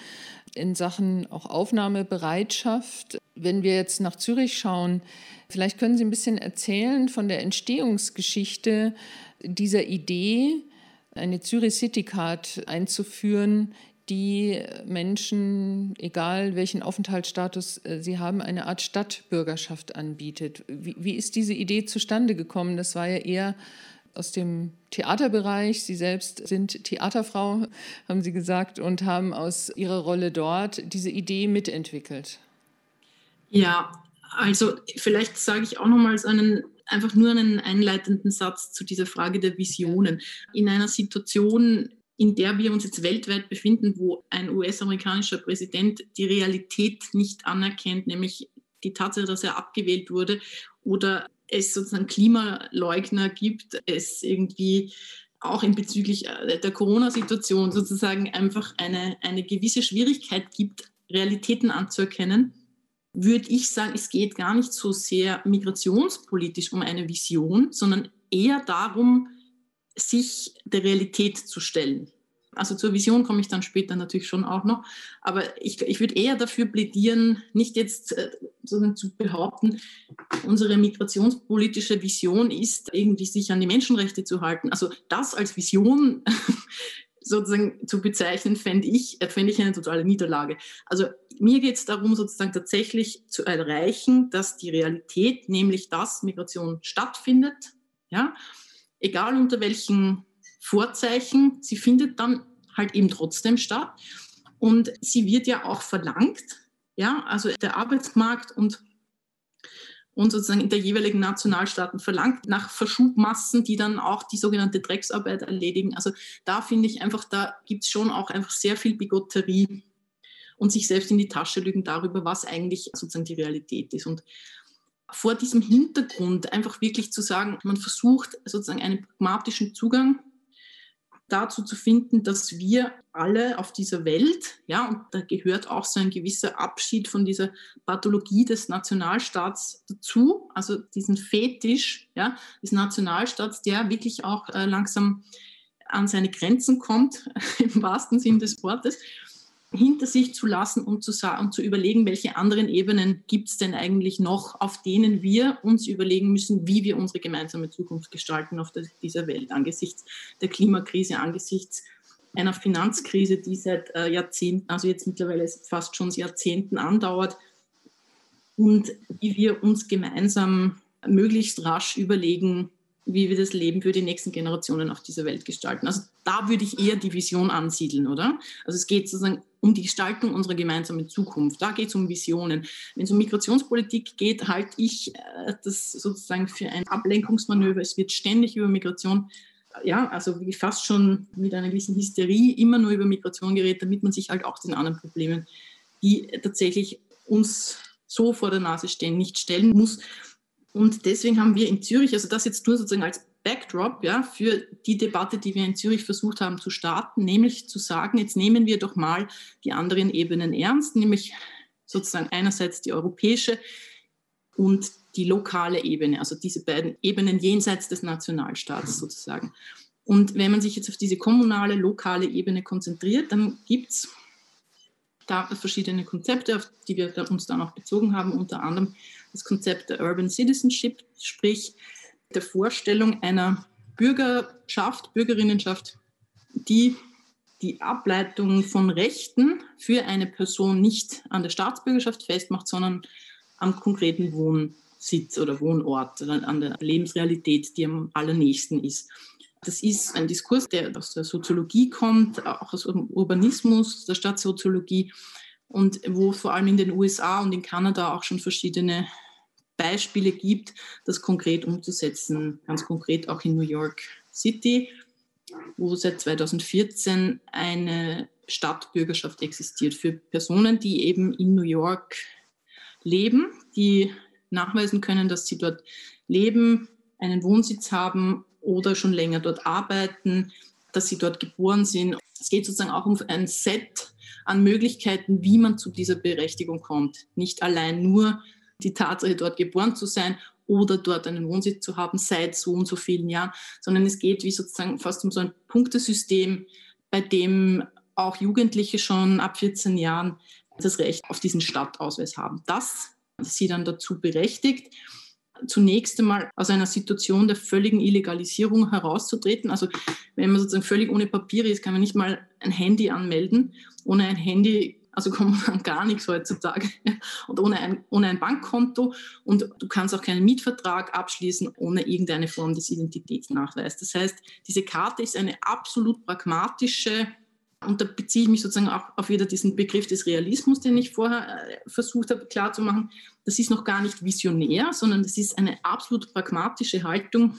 in Sachen auch Aufnahmebereitschaft. Wenn wir jetzt nach Zürich schauen, vielleicht können Sie ein bisschen erzählen von der Entstehungsgeschichte dieser Idee, eine Zürich City Card einzuführen, die Menschen, egal welchen Aufenthaltsstatus äh, sie haben, eine Art Stadtbürgerschaft anbietet. Wie, wie ist diese Idee zustande gekommen? Das war ja eher aus dem Theaterbereich. Sie selbst sind Theaterfrau, haben Sie gesagt, und haben aus Ihrer Rolle dort diese Idee mitentwickelt. Ja, also vielleicht sage ich auch nochmals einen einfach nur einen einleitenden Satz zu dieser Frage der Visionen. In einer Situation, in der wir uns jetzt weltweit befinden, wo ein US-amerikanischer Präsident die Realität nicht anerkennt, nämlich die Tatsache, dass er abgewählt wurde oder es sozusagen Klimaleugner gibt, es irgendwie auch in bezüglich äh, der Corona-Situation sozusagen einfach eine, eine gewisse Schwierigkeit gibt, Realitäten anzuerkennen, würde ich sagen, es geht gar nicht so sehr migrationspolitisch um eine Vision, sondern eher darum, sich der Realität zu stellen. Also zur Vision komme ich dann später natürlich schon auch noch. Aber ich, ich würde eher dafür plädieren, nicht jetzt äh, zu behaupten, unsere migrationspolitische Vision ist, irgendwie sich an die Menschenrechte zu halten. Also das als Vision sozusagen zu bezeichnen, fände ich, äh, fände ich eine totale Niederlage. Also mir geht es darum, sozusagen tatsächlich zu erreichen, dass die Realität, nämlich dass Migration stattfindet, ja, egal unter welchen Vorzeichen, sie findet dann halt eben trotzdem statt. Und sie wird ja auch verlangt, ja, also der Arbeitsmarkt und, und sozusagen in der jeweiligen Nationalstaaten verlangt nach Verschubmassen, die dann auch die sogenannte Drecksarbeit erledigen. Also da finde ich einfach, da gibt es schon auch einfach sehr viel Bigotterie und sich selbst in die Tasche lügen darüber, was eigentlich sozusagen die Realität ist. Und vor diesem Hintergrund einfach wirklich zu sagen, man versucht sozusagen einen pragmatischen Zugang dazu zu finden, dass wir alle auf dieser Welt, ja, und da gehört auch so ein gewisser Abschied von dieser Pathologie des Nationalstaats dazu, also diesen Fetisch ja, des Nationalstaats, der wirklich auch äh, langsam an seine Grenzen kommt, im wahrsten Sinn des Wortes hinter sich zu lassen und zu, und zu überlegen, welche anderen Ebenen gibt es denn eigentlich noch, auf denen wir uns überlegen müssen, wie wir unsere gemeinsame Zukunft gestalten auf der, dieser Welt angesichts der Klimakrise, angesichts einer Finanzkrise, die seit äh, Jahrzehnten, also jetzt mittlerweile fast schon Jahrzehnten andauert und wie wir uns gemeinsam möglichst rasch überlegen, wie wir das Leben für die nächsten Generationen auf dieser Welt gestalten. Also da würde ich eher die Vision ansiedeln, oder? Also es geht sozusagen um die Gestaltung unserer gemeinsamen Zukunft. Da geht es um Visionen. Wenn es um Migrationspolitik geht, halte ich äh, das sozusagen für ein Ablenkungsmanöver. Es wird ständig über Migration ja, also wie fast schon mit einer gewissen Hysterie immer nur über Migration geredet, damit man sich halt auch den anderen Problemen, die tatsächlich uns so vor der Nase stehen, nicht stellen muss. Und deswegen haben wir in Zürich, also das jetzt nur sozusagen als Backdrop ja, für die Debatte, die wir in Zürich versucht haben zu starten, nämlich zu sagen, jetzt nehmen wir doch mal die anderen Ebenen ernst, nämlich sozusagen einerseits die europäische und die lokale Ebene, also diese beiden Ebenen jenseits des Nationalstaats sozusagen. Und wenn man sich jetzt auf diese kommunale, lokale Ebene konzentriert, dann gibt es da verschiedene Konzepte, auf die wir uns dann auch bezogen haben, unter anderem das Konzept der Urban Citizenship, sprich der Vorstellung einer Bürgerschaft, Bürgerinnenschaft, die die Ableitung von Rechten für eine Person nicht an der Staatsbürgerschaft festmacht, sondern am konkreten Wohnsitz oder Wohnort, oder an der Lebensrealität, die am allernächsten ist. Das ist ein Diskurs, der aus der Soziologie kommt, auch aus dem Urbanismus, der Stadtsoziologie und wo vor allem in den USA und in Kanada auch schon verschiedene Beispiele gibt, das konkret umzusetzen, ganz konkret auch in New York City, wo seit 2014 eine Stadtbürgerschaft existiert für Personen, die eben in New York leben, die nachweisen können, dass sie dort leben, einen Wohnsitz haben oder schon länger dort arbeiten, dass sie dort geboren sind. Es geht sozusagen auch um ein Set an Möglichkeiten, wie man zu dieser Berechtigung kommt. Nicht allein nur die Tatsache, dort geboren zu sein oder dort einen Wohnsitz zu haben seit so und so vielen Jahren, sondern es geht wie sozusagen fast um so ein Punktesystem, bei dem auch Jugendliche schon ab 14 Jahren das Recht auf diesen Stadtausweis haben. Das sie dann dazu berechtigt, zunächst einmal aus einer Situation der völligen Illegalisierung herauszutreten. Also wenn man sozusagen völlig ohne Papiere ist, kann man nicht mal ein Handy anmelden. Ohne ein Handy, also kommt man gar nichts heutzutage. Und ohne ein, ohne ein Bankkonto. Und du kannst auch keinen Mietvertrag abschließen ohne irgendeine Form des Identitätsnachweises. Das heißt, diese Karte ist eine absolut pragmatische und da beziehe ich mich sozusagen auch auf wieder diesen Begriff des Realismus, den ich vorher äh, versucht habe klarzumachen. Das ist noch gar nicht visionär, sondern das ist eine absolut pragmatische Haltung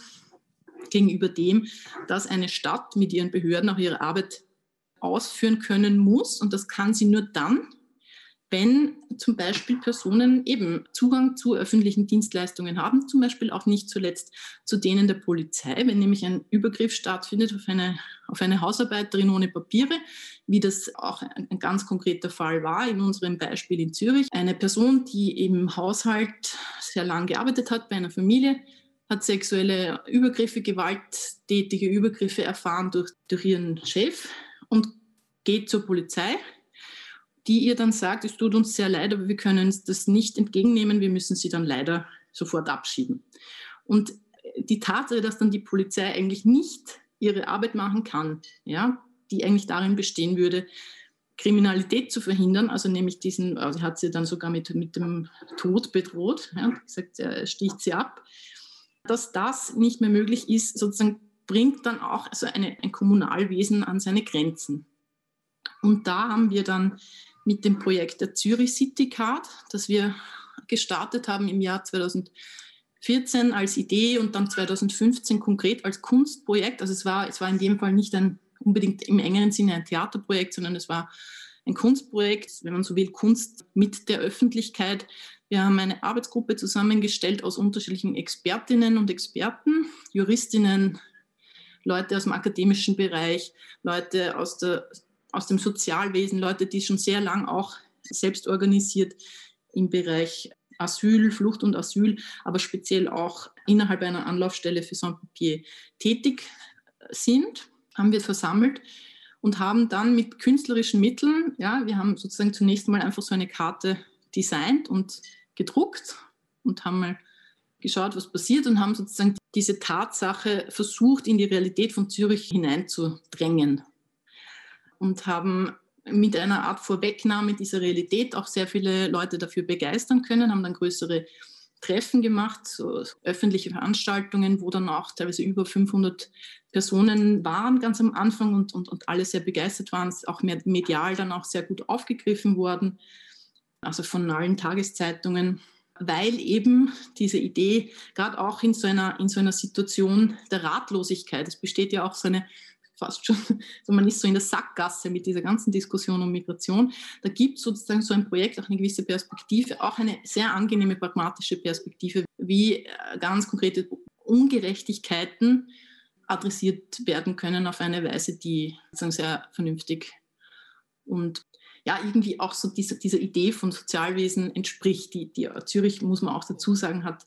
gegenüber dem, dass eine Stadt mit ihren Behörden auch ihre Arbeit ausführen können muss. Und das kann sie nur dann, wenn zum Beispiel Personen eben Zugang zu öffentlichen Dienstleistungen haben, zum Beispiel auch nicht zuletzt zu denen der Polizei, wenn nämlich ein Übergriff stattfindet auf eine, auf eine Hausarbeiterin ohne Papiere, wie das auch ein, ganz konkreter Fall war in unserem Beispiel in Zürich. Eine Person, die im Haushalt sehr lang gearbeitet hat bei einer Familie, hat sexuelle Übergriffe, gewalttätige Übergriffe erfahren durch, durch ihren Chef und geht zur Polizei die ihr dann sagt, es tut uns sehr leid, aber wir können das nicht entgegennehmen, wir müssen sie dann leider sofort abschieben. Und die Tatsache, dass dann die Polizei eigentlich nicht ihre Arbeit machen kann, ja, die eigentlich darin bestehen würde, Kriminalität zu verhindern, also nämlich diesen, also hat sie dann sogar mit, mit dem Tod bedroht, ja, gesagt, er sticht sie ab, dass das nicht mehr möglich ist, sozusagen bringt dann auch also eine, ein Kommunalwesen an seine Grenzen. Und da haben wir dann mit dem Projekt der Zürich City Card, das wir gestartet haben im Jahr 2014 als Idee und dann 2015 konkret als Kunstprojekt. Also es war, es war in dem Fall nicht ein unbedingt im engeren Sinne ein Theaterprojekt, sondern es war ein Kunstprojekt, wenn man so will, Kunst mit der Öffentlichkeit. Wir haben eine Arbeitsgruppe zusammengestellt aus unterschiedlichen Expertinnen und Experten, Juristinnen, Leute aus dem akademischen Bereich, Leute aus der aus dem Sozialwesen, Leute, die schon sehr lang auch selbst organisiert im Bereich Asyl, Flucht und Asyl, aber speziell auch innerhalb einer Anlaufstelle für Sans-Papier tätig sind, haben wir versammelt und haben dann mit künstlerischen Mitteln, ja, wir haben sozusagen zunächst mal einfach so eine Karte designt und gedruckt und haben mal geschaut, was passiert und haben sozusagen diese Tatsache versucht, in die Realität von Zürich hineinzudrängen. Und haben mit einer Art Vorwegnahme dieser Realität auch sehr viele Leute dafür begeistern können, haben dann größere Treffen gemacht, so öffentliche Veranstaltungen, wo dann auch teilweise über 500 Personen waren ganz am Anfang und, und, und alle sehr begeistert waren, auch medial dann auch sehr gut aufgegriffen worden, also von allen Tageszeitungen weil eben diese Idee, gerade auch in so einer, in so einer Situation der Ratlosigkeit, es besteht ja auch so eine fast schon, so man ist so in der Sackgasse mit dieser ganzen Diskussion um Migration. Da gibt sozusagen so ein Projekt auch eine gewisse Perspektive, auch eine sehr angenehme, pragmatische Perspektive, wie äh, ganz konkrete Ungerechtigkeiten adressiert werden können auf eine Weise, die sozusagen sehr vernünftig und ja, irgendwie auch so dieser, dieser Idee von Sozialwesen entspricht. Die, die Zürich, muss man auch dazu sagen, hat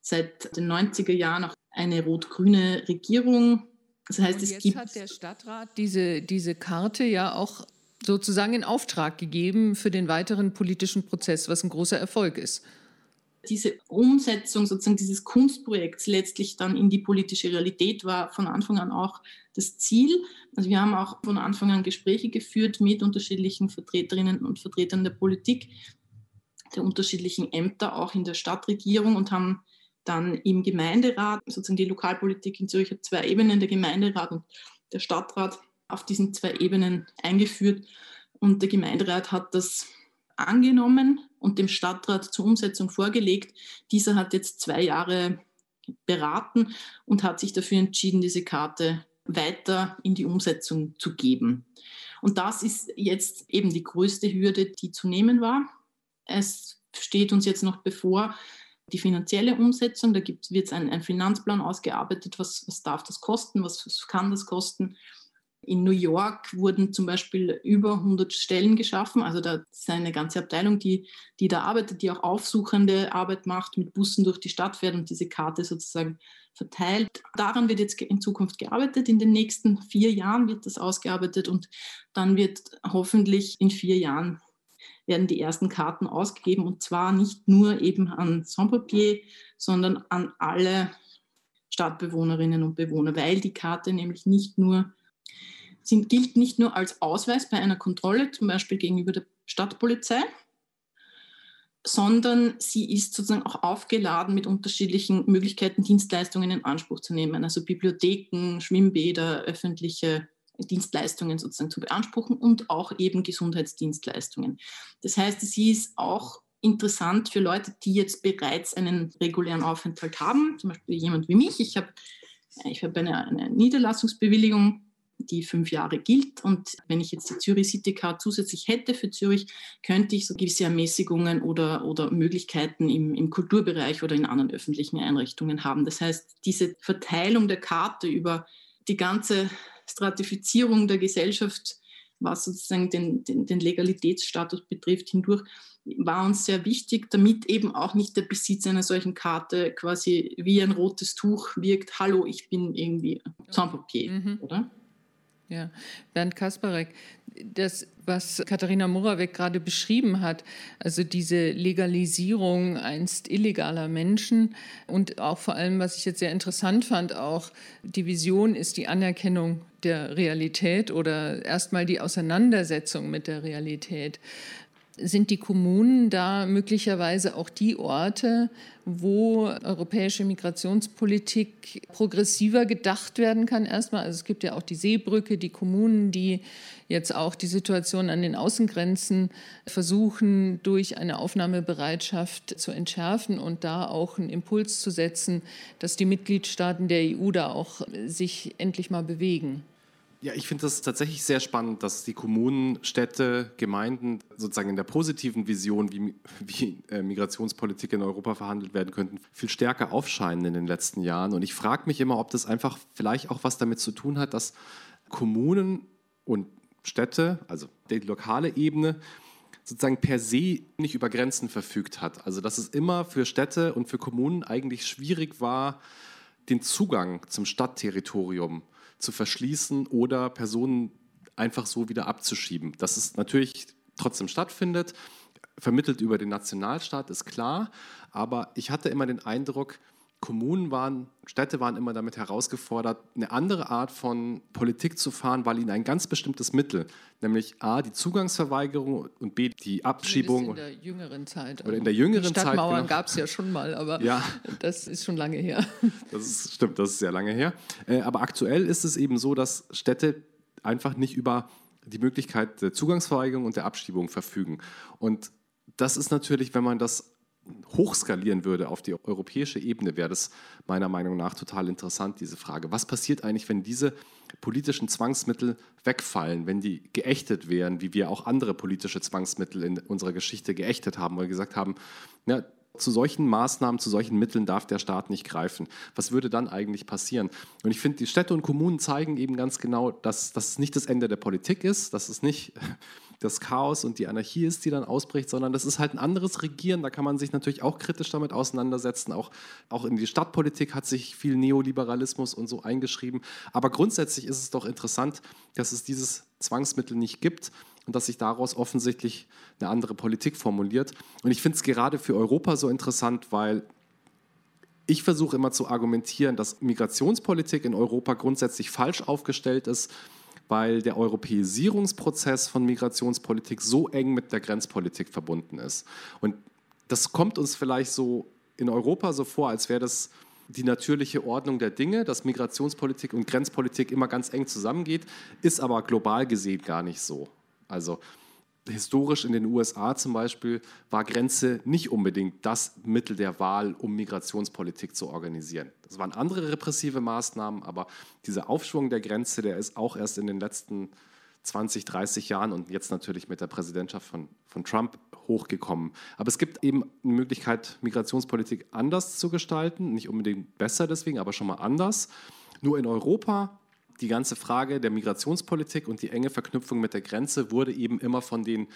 seit den 90er Jahren auch eine rot-grüne Regierung das heißt, und es jetzt gibt. hat der Stadtrat diese, diese Karte ja auch sozusagen in Auftrag gegeben für den weiteren politischen Prozess, was ein großer Erfolg ist. Diese Umsetzung sozusagen dieses Kunstprojekts letztlich dann in die politische Realität war von Anfang an auch das Ziel. Also wir haben auch von Anfang an Gespräche geführt mit unterschiedlichen Vertreterinnen und Vertretern der Politik, der unterschiedlichen Ämter, auch in der Stadtregierung und haben dann im Gemeinderat, sozusagen die Lokalpolitik in Zürich hat zwei Ebenen, der Gemeinderat und der Stadtrat, auf diesen zwei Ebenen eingeführt. Und der Gemeinderat hat das angenommen und dem Stadtrat zur Umsetzung vorgelegt. Dieser hat jetzt zwei Jahre beraten und hat sich dafür entschieden, diese Karte weiter in die Umsetzung zu geben. Und das ist jetzt eben die größte Hürde, die zu nehmen war. Es steht uns jetzt noch bevor, die finanzielle Umsetzung. Da wird ein, ein Finanzplan ausgearbeitet, was, was darf das kosten, was, was kann das kosten. In New York wurden zum Beispiel über 100 Stellen geschaffen. Also da ist eine ganze Abteilung, die, die da arbeitet, die auch aufsuchende Arbeit macht, mit Bussen durch die Stadt fährt und diese Karte sozusagen verteilt. Daran wird jetzt in Zukunft gearbeitet. In den nächsten vier Jahren wird das ausgearbeitet und dann wird hoffentlich in vier Jahren werden die ersten Karten ausgegeben und zwar nicht nur eben an Sans-Papier, sondern an alle Stadtbewohnerinnen und Bewohner, weil die Karte nämlich nicht nur sind, gilt nicht nur als Ausweis bei einer Kontrolle, zum Beispiel gegenüber der Stadtpolizei, sondern sie ist sozusagen auch aufgeladen mit unterschiedlichen Möglichkeiten, Dienstleistungen in Anspruch zu nehmen, also Bibliotheken, Schwimmbäder, öffentliche Dienstleistungen sozusagen zu beanspruchen und auch eben Gesundheitsdienstleistungen. Das heißt, sie ist auch interessant für Leute, die jetzt bereits einen regulären Aufenthalt haben, zum Beispiel jemand wie mich. Ich habe ich hab eine, eine Niederlassungsbewilligung, die fünf Jahre gilt. Und wenn ich jetzt die Zürich City Card zusätzlich hätte für Zürich, könnte ich so gewisse Ermäßigungen oder, oder Möglichkeiten im, im Kulturbereich oder in anderen öffentlichen Einrichtungen haben. Das heißt, diese Verteilung der Karte über die ganze Stratifizierung der Gesellschaft, was sozusagen den, den, den Legalitätsstatus betrifft, hindurch, war uns sehr wichtig, damit eben auch nicht der Besitz einer solchen Karte quasi wie ein rotes Tuch wirkt, hallo, ich bin irgendwie Sans-Papier, mhm. oder? Ja, Bernd Kasparek, das, was Katharina Moravec gerade beschrieben hat, also diese Legalisierung einst illegaler Menschen und auch vor allem, was ich jetzt sehr interessant fand, auch die Vision ist die Anerkennung der Realität oder erstmal die Auseinandersetzung mit der Realität. Sind die Kommunen da möglicherweise auch die Orte, wo europäische Migrationspolitik progressiver gedacht werden kann erstmal? Also es gibt ja auch die Seebrücke, die Kommunen, die jetzt auch die Situation an den Außengrenzen versuchen, durch eine Aufnahmebereitschaft zu entschärfen und da auch einen Impuls zu setzen, dass die Mitgliedstaaten der EU da auch sich endlich mal bewegen. Ja, ich finde das tatsächlich sehr spannend, dass die Kommunen, Städte, Gemeinden sozusagen in der positiven Vision, wie, wie äh, Migrationspolitik in Europa verhandelt werden könnten, viel stärker aufscheinen in den letzten Jahren. Und ich frage mich immer, ob das einfach vielleicht auch was damit zu tun hat, dass Kommunen und Städte, also die lokale Ebene, sozusagen per se nicht über Grenzen verfügt hat. Also dass es immer für Städte und für Kommunen eigentlich schwierig war, den Zugang zum Stadtterritorium zu verschließen oder Personen einfach so wieder abzuschieben. Dass es natürlich trotzdem stattfindet, vermittelt über den Nationalstaat, ist klar. Aber ich hatte immer den Eindruck, Kommunen waren, Städte waren immer damit herausgefordert, eine andere Art von Politik zu fahren, weil ihnen ein ganz bestimmtes Mittel, nämlich A, die Zugangsverweigerung und B, die Abschiebung. In der jüngeren Zeit. Oder in der jüngeren Stadtmauern Zeit. Stadtmauern genau. gab es ja schon mal, aber ja. das ist schon lange her. Das ist, stimmt, das ist sehr lange her. Äh, aber aktuell ist es eben so, dass Städte einfach nicht über die Möglichkeit der Zugangsverweigerung und der Abschiebung verfügen. Und das ist natürlich, wenn man das hochskalieren würde auf die europäische Ebene, wäre das meiner Meinung nach total interessant, diese Frage. Was passiert eigentlich, wenn diese politischen Zwangsmittel wegfallen, wenn die geächtet wären, wie wir auch andere politische Zwangsmittel in unserer Geschichte geächtet haben, weil wir gesagt haben, ja, zu solchen Maßnahmen, zu solchen Mitteln darf der Staat nicht greifen. Was würde dann eigentlich passieren? Und ich finde, die Städte und Kommunen zeigen eben ganz genau, dass das nicht das Ende der Politik ist, dass es nicht das Chaos und die Anarchie ist, die dann ausbricht, sondern das ist halt ein anderes Regieren. Da kann man sich natürlich auch kritisch damit auseinandersetzen. Auch, auch in die Stadtpolitik hat sich viel Neoliberalismus und so eingeschrieben. Aber grundsätzlich ist es doch interessant, dass es dieses Zwangsmittel nicht gibt und dass sich daraus offensichtlich eine andere Politik formuliert. Und ich finde es gerade für Europa so interessant, weil ich versuche immer zu argumentieren, dass Migrationspolitik in Europa grundsätzlich falsch aufgestellt ist weil der Europäisierungsprozess von Migrationspolitik so eng mit der Grenzpolitik verbunden ist. Und das kommt uns vielleicht so in Europa so vor, als wäre das die natürliche Ordnung der Dinge, dass Migrationspolitik und Grenzpolitik immer ganz eng zusammengeht, ist aber global gesehen gar nicht so. Also historisch in den USA zum Beispiel war Grenze nicht unbedingt das Mittel der Wahl, um Migrationspolitik zu organisieren. Das waren andere repressive Maßnahmen, aber dieser Aufschwung der Grenze, der ist auch erst in den letzten 20, 30 Jahren und jetzt natürlich mit der Präsidentschaft von, von Trump hochgekommen. Aber es gibt eben eine Möglichkeit, Migrationspolitik anders zu gestalten, nicht unbedingt besser deswegen, aber schon mal anders. Nur in Europa die ganze Frage der Migrationspolitik und die enge Verknüpfung mit der Grenze wurde eben immer von den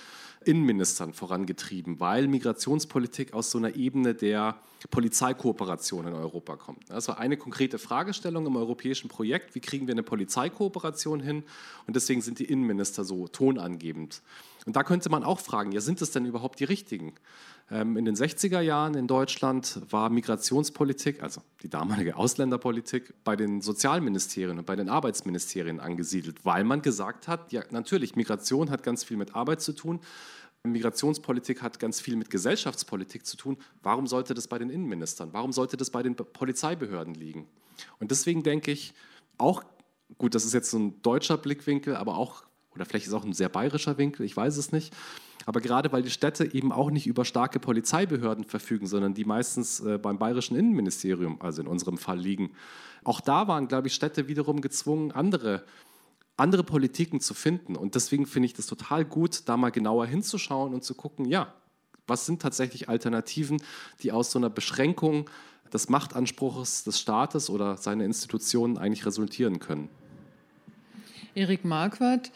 Innenministern vorangetrieben, weil Migrationspolitik aus so einer Ebene der Polizeikooperation in Europa kommt. Das war eine konkrete Fragestellung im europäischen Projekt, wie kriegen wir eine Polizeikooperation hin? Und deswegen sind die Innenminister so tonangebend. Und da könnte man auch fragen, ja, sind es denn überhaupt die richtigen? Ähm, in den 60er Jahren in Deutschland war Migrationspolitik, also die damalige Ausländerpolitik, bei den Sozialministerien und bei den Arbeitsministerien angesiedelt, weil man gesagt hat, ja natürlich, Migration hat ganz viel mit Arbeit zu tun, Migrationspolitik hat ganz viel mit Gesellschaftspolitik zu tun. Warum sollte das bei den Innenministern, warum sollte das bei den Polizeibehörden liegen? Und deswegen denke ich, auch, gut, das ist jetzt so ein deutscher Blickwinkel, aber auch, oder vielleicht ist auch ein sehr bayerischer Winkel, ich weiß es nicht, aber gerade weil die Städte eben auch nicht über starke Polizeibehörden verfügen, sondern die meistens äh, beim bayerischen Innenministerium, also in unserem Fall, liegen, auch da waren, glaube ich, Städte wiederum gezwungen, andere, andere Politiken zu finden. Und deswegen finde ich das total gut, da mal genauer hinzuschauen und zu gucken, ja, was sind tatsächlich Alternativen, die aus so einer Beschränkung des Machtanspruchs des Staates oder seiner Institutionen eigentlich resultieren können. Erik Marquardt,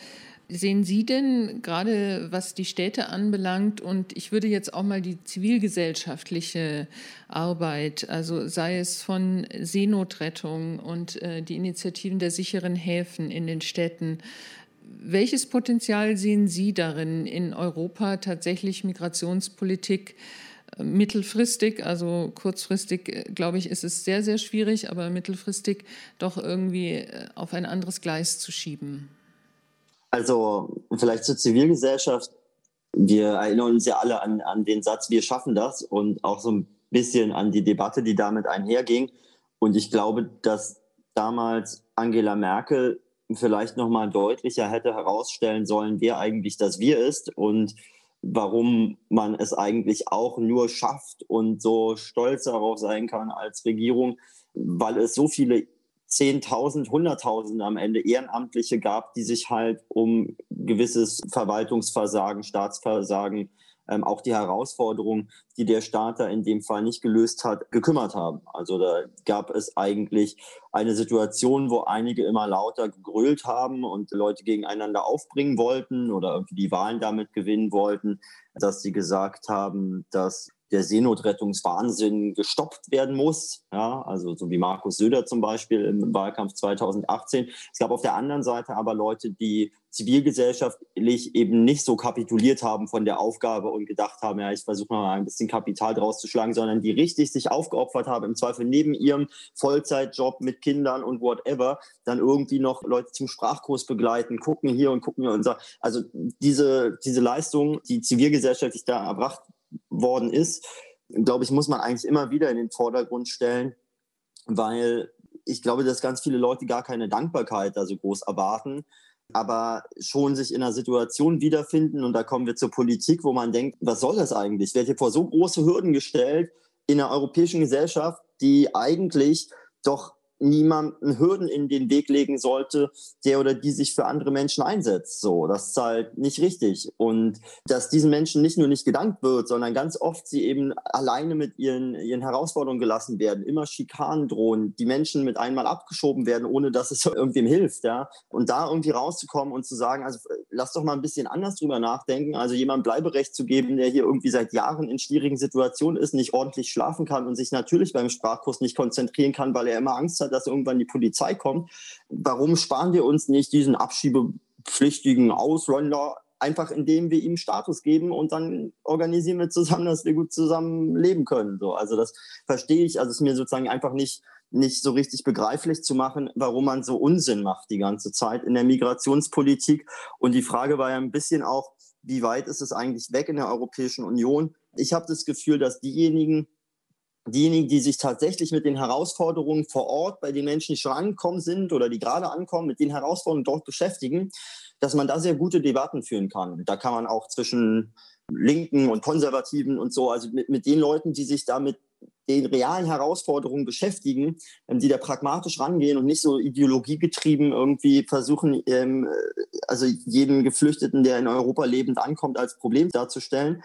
sehen Sie denn gerade, was die Städte anbelangt, und ich würde jetzt auch mal die zivilgesellschaftliche Arbeit, also sei es von Seenotrettung und äh, die Initiativen der sicheren Häfen in den Städten, welches Potenzial sehen Sie darin, in Europa tatsächlich Migrationspolitik äh, mittelfristig, also kurzfristig, äh, glaube ich, ist es sehr, sehr schwierig, aber mittelfristig doch irgendwie äh, auf ein anderes Gleis zu schieben? Also vielleicht zur Zivilgesellschaft. Wir erinnern uns ja alle an, an den Satz, wir schaffen das und auch so ein bisschen an die Debatte, die damit einherging. Und ich glaube, dass damals Angela Merkel vielleicht noch mal deutlicher hätte herausstellen sollen, wer eigentlich das Wir ist und warum man es eigentlich auch nur schafft und so stolz darauf sein kann als Regierung, weil es so viele Zehntausend, Hunderttausende am Ende Ehrenamtliche gab, die sich halt um gewisses Verwaltungsversagen, Staatsversagen, ähm, auch die Herausforderungen, die der Staat da in dem Fall nicht gelöst hat, gekümmert haben. Also da gab es eigentlich eine Situation, wo einige immer lauter gegrölt haben und Leute gegeneinander aufbringen wollten oder die Wahlen damit gewinnen wollten, dass sie gesagt haben, dass der Seenotrettungswahnsinn gestoppt werden muss. Ja, also so wie Markus Söder zum Beispiel im Wahlkampf 2018. Es gab auf der anderen Seite aber Leute, die zivilgesellschaftlich eben nicht so kapituliert haben von der Aufgabe und gedacht haben, ja, ich versuche mal ein bisschen Kapital draus zu schlagen, sondern die richtig sich aufgeopfert haben, im Zweifel neben ihrem Vollzeitjob mit Kindern und whatever, dann irgendwie noch Leute zum Sprachkurs begleiten, gucken hier und gucken hier und so. Also diese, diese Leistung, die zivilgesellschaftlich da erbracht worden ist, glaube ich, muss man eigentlich immer wieder in den Vordergrund stellen, weil ich glaube, dass ganz viele Leute gar keine Dankbarkeit da so groß erwarten, aber schon sich in einer Situation wiederfinden. Und da kommen wir zur Politik, wo man denkt, was soll das eigentlich? Wird hier vor so große Hürden gestellt in einer europäischen Gesellschaft, die eigentlich doch niemanden Hürden in den Weg legen sollte, der oder die sich für andere Menschen einsetzt. So, das ist halt nicht richtig. Und dass diesen Menschen nicht nur nicht gedankt wird, sondern ganz oft sie eben alleine mit ihren, ihren Herausforderungen gelassen werden, immer Schikanen drohen, die Menschen mit einmal abgeschoben werden, ohne dass es irgendwem hilft, ja. Und da irgendwie rauszukommen und zu sagen, also lass doch mal ein bisschen anders drüber nachdenken, also jemand Bleiberecht zu geben, der hier irgendwie seit Jahren in schwierigen Situationen ist, nicht ordentlich schlafen kann und sich natürlich beim Sprachkurs nicht konzentrieren kann, weil er immer Angst hat, dass irgendwann die Polizei kommt. Warum sparen wir uns nicht diesen abschiebepflichtigen Ausländer einfach indem wir ihm Status geben und dann organisieren wir zusammen, dass wir gut zusammen leben können. So, also das verstehe ich, also es ist mir sozusagen einfach nicht, nicht so richtig begreiflich zu machen, warum man so Unsinn macht die ganze Zeit in der Migrationspolitik. Und die Frage war ja ein bisschen auch, wie weit ist es eigentlich weg in der Europäischen Union? Ich habe das Gefühl, dass diejenigen, diejenigen, die sich tatsächlich mit den Herausforderungen vor Ort bei den Menschen, die schon angekommen sind oder die gerade ankommen, mit den Herausforderungen dort beschäftigen, dass man da sehr gute Debatten führen kann. Da kann man auch zwischen Linken und Konservativen und so, also mit, mit den Leuten, die sich damit den realen Herausforderungen beschäftigen, ähm, die da pragmatisch rangehen und nicht so ideologiegetrieben irgendwie versuchen, ähm, also jeden Geflüchteten, der in Europa lebend ankommt, als Problem darzustellen.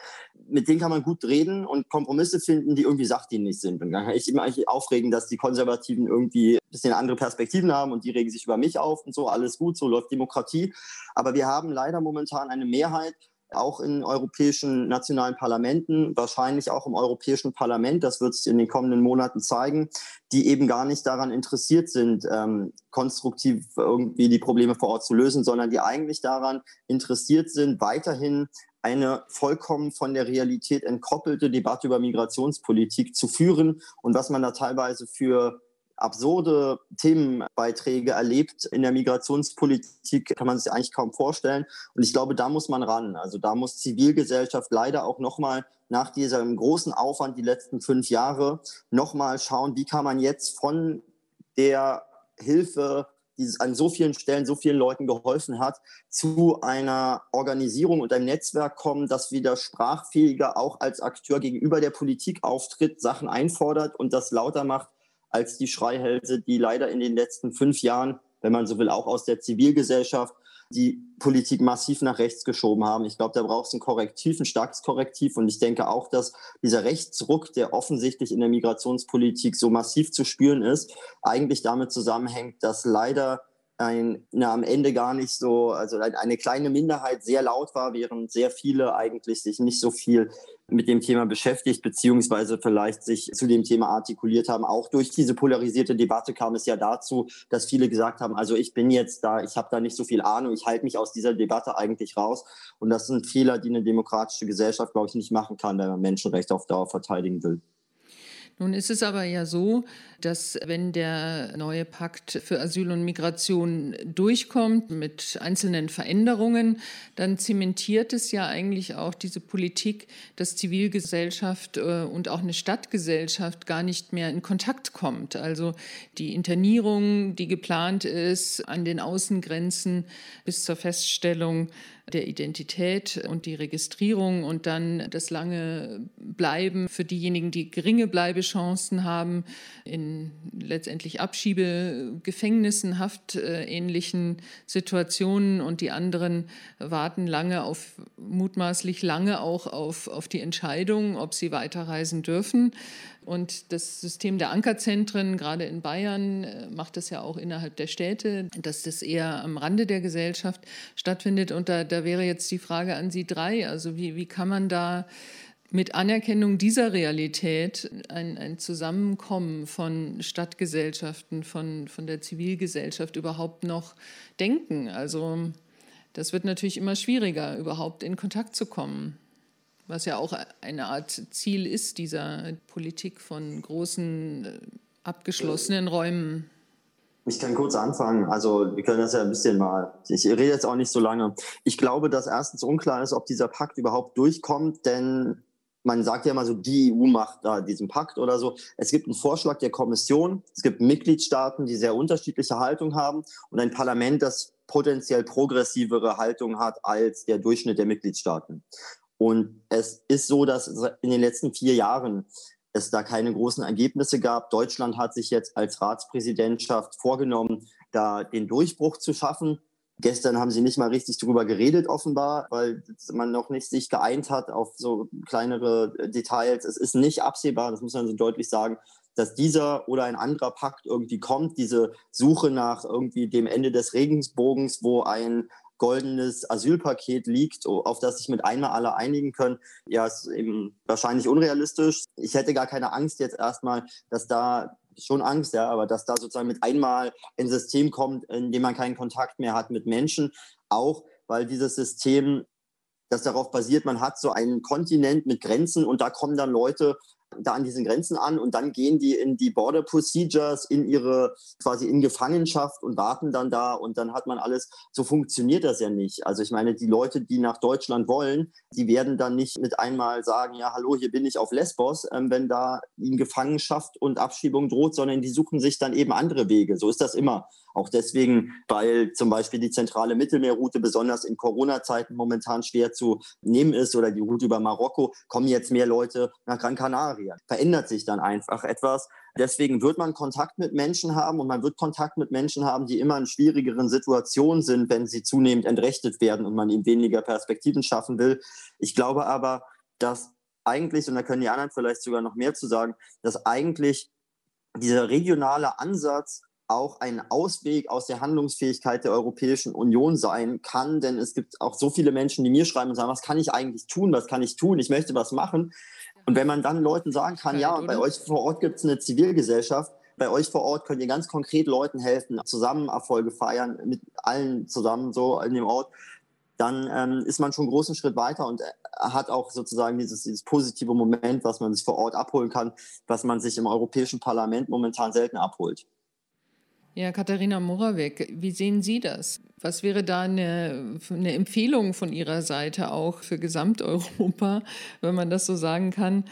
Mit denen kann man gut reden und Kompromisse finden, die irgendwie sachdienlich sind. Und dann kann ich immer eigentlich aufregen, dass die Konservativen irgendwie ein bisschen andere Perspektiven haben und die regen sich über mich auf und so. Alles gut, so läuft Demokratie. Aber wir haben leider momentan eine Mehrheit, auch in europäischen nationalen Parlamenten, wahrscheinlich auch im Europäischen Parlament, das wird sich in den kommenden Monaten zeigen, die eben gar nicht daran interessiert sind, ähm, konstruktiv irgendwie die Probleme vor Ort zu lösen, sondern die eigentlich daran interessiert sind, weiterhin eine vollkommen von der Realität entkoppelte Debatte über Migrationspolitik zu führen und was man da teilweise für absurde Themenbeiträge erlebt in der Migrationspolitik, kann man sich eigentlich kaum vorstellen. Und ich glaube, da muss man ran. Also da muss Zivilgesellschaft leider auch nochmal nach diesem großen Aufwand die letzten fünf Jahre nochmal schauen, wie kann man jetzt von der Hilfe die an so vielen Stellen so vielen Leuten geholfen hat, zu einer Organisierung und einem Netzwerk kommen, das wieder sprachfähiger auch als Akteur gegenüber der Politik auftritt, Sachen einfordert und das lauter macht, als die Schreihälse, die leider in den letzten fünf Jahren, wenn man so will, auch aus der Zivilgesellschaft die Politik massiv nach rechts geschoben haben. Ich glaube, da braucht es ein Korrektiv, ein starkes Korrektiv. Und ich denke auch, dass dieser Rechtsruck, der offensichtlich in der Migrationspolitik so massiv zu spüren ist, eigentlich damit zusammenhängt, dass leider ein, na, am Ende gar nicht so, also eine kleine Minderheit sehr laut war, während sehr viele eigentlich sich nicht so viel mit dem Thema beschäftigt, beziehungsweise vielleicht sich zu dem Thema artikuliert haben. Auch durch diese polarisierte Debatte kam es ja dazu, dass viele gesagt haben, also ich bin jetzt da, ich habe da nicht so viel Ahnung, ich halte mich aus dieser Debatte eigentlich raus. Und das sind Fehler, die eine demokratische Gesellschaft, glaube ich, nicht machen kann, wenn man Menschenrechte auf Dauer verteidigen will. Nun ist es aber ja so, dass wenn der neue Pakt für Asyl und Migration durchkommt mit einzelnen Veränderungen, dann zementiert es ja eigentlich auch diese Politik, dass Zivilgesellschaft äh, und auch eine Stadtgesellschaft gar nicht mehr in Kontakt kommt. Also die Internierung, die geplant ist an den Außengrenzen bis zur Feststellung der Identität und die Registrierung und dann das lange Bleiben für diejenigen, die geringe Bleibechancen haben, in letztendlich Abschiebegefängnissen, haftähnlichen Situationen und die anderen warten lange auf, mutmaßlich lange auch auf, auf die Entscheidung, ob sie weiterreisen dürfen. Und das System der Ankerzentren, gerade in Bayern, äh, macht das ja auch innerhalb der Städte, dass das eher am Rande der Gesellschaft stattfindet. Und da, da wäre jetzt die Frage an Sie drei, also wie, wie kann man da mit Anerkennung dieser Realität ein, ein Zusammenkommen von Stadtgesellschaften, von, von der Zivilgesellschaft überhaupt noch denken? Also das wird natürlich immer schwieriger, überhaupt in Kontakt zu kommen was ja auch eine Art Ziel ist dieser Politik von großen, äh, abgeschlossenen Räumen. Ich kann kurz anfangen. Also wir können das ja ein bisschen mal. Ich rede jetzt auch nicht so lange. Ich glaube, dass erstens unklar ist, ob dieser Pakt überhaupt durchkommt, denn man sagt ja immer so, die EU macht da diesen Pakt oder so. Es gibt einen Vorschlag der Kommission. Es gibt Mitgliedstaaten, die sehr unterschiedliche Haltung haben und ein Parlament, das potenziell progressivere Haltung hat als der Durchschnitt der Mitgliedstaaten. Und es ist so, dass in den letzten vier Jahren es da keine großen Ergebnisse gab. Deutschland hat sich jetzt als Ratspräsidentschaft vorgenommen, da den Durchbruch zu schaffen. Gestern haben sie nicht mal richtig darüber geredet, offenbar, weil man noch nicht sich geeint hat auf so kleinere Details. Es ist nicht absehbar, das muss man so deutlich sagen, dass dieser oder ein anderer Pakt irgendwie kommt. Diese Suche nach irgendwie dem Ende des Regensbogens, wo ein goldenes Asylpaket liegt, auf das sich mit einmal alle einigen können, ja, ist eben wahrscheinlich unrealistisch. Ich hätte gar keine Angst jetzt erstmal, dass da schon Angst, ja, aber dass da sozusagen mit einmal ein System kommt, in dem man keinen Kontakt mehr hat mit Menschen, auch weil dieses System das darauf basiert, man hat so einen Kontinent mit Grenzen und da kommen dann Leute da an diesen Grenzen an und dann gehen die in die Border Procedures, in ihre quasi in Gefangenschaft und warten dann da und dann hat man alles. So funktioniert das ja nicht. Also ich meine, die Leute, die nach Deutschland wollen, die werden dann nicht mit einmal sagen, ja, hallo, hier bin ich auf Lesbos, ähm, wenn da ihnen Gefangenschaft und Abschiebung droht, sondern die suchen sich dann eben andere Wege. So ist das immer. Auch deswegen, weil zum Beispiel die zentrale Mittelmeerroute besonders in Corona-Zeiten momentan schwer zu nehmen ist oder die Route über Marokko, kommen jetzt mehr Leute nach Gran Canaria. Verändert sich dann einfach etwas. Deswegen wird man Kontakt mit Menschen haben und man wird Kontakt mit Menschen haben, die immer in schwierigeren Situationen sind, wenn sie zunehmend entrechtet werden und man ihnen weniger Perspektiven schaffen will. Ich glaube aber, dass eigentlich, und da können die anderen vielleicht sogar noch mehr zu sagen, dass eigentlich dieser regionale Ansatz auch ein Ausweg aus der Handlungsfähigkeit der Europäischen Union sein kann. Denn es gibt auch so viele Menschen, die mir schreiben und sagen, was kann ich eigentlich tun, was kann ich tun, ich möchte was machen. Und wenn man dann Leuten sagen kann, ja, bei euch vor Ort gibt es eine Zivilgesellschaft, bei euch vor Ort könnt ihr ganz konkret Leuten helfen, zusammen Erfolge feiern, mit allen zusammen so in dem Ort, dann ähm, ist man schon einen großen Schritt weiter und hat auch sozusagen dieses, dieses positive Moment, was man sich vor Ort abholen kann, was man sich im Europäischen Parlament momentan selten abholt. Ja, Katharina Moravec, wie sehen Sie das? Was wäre da eine, eine Empfehlung von Ihrer Seite auch für Gesamteuropa, wenn man das so sagen kann,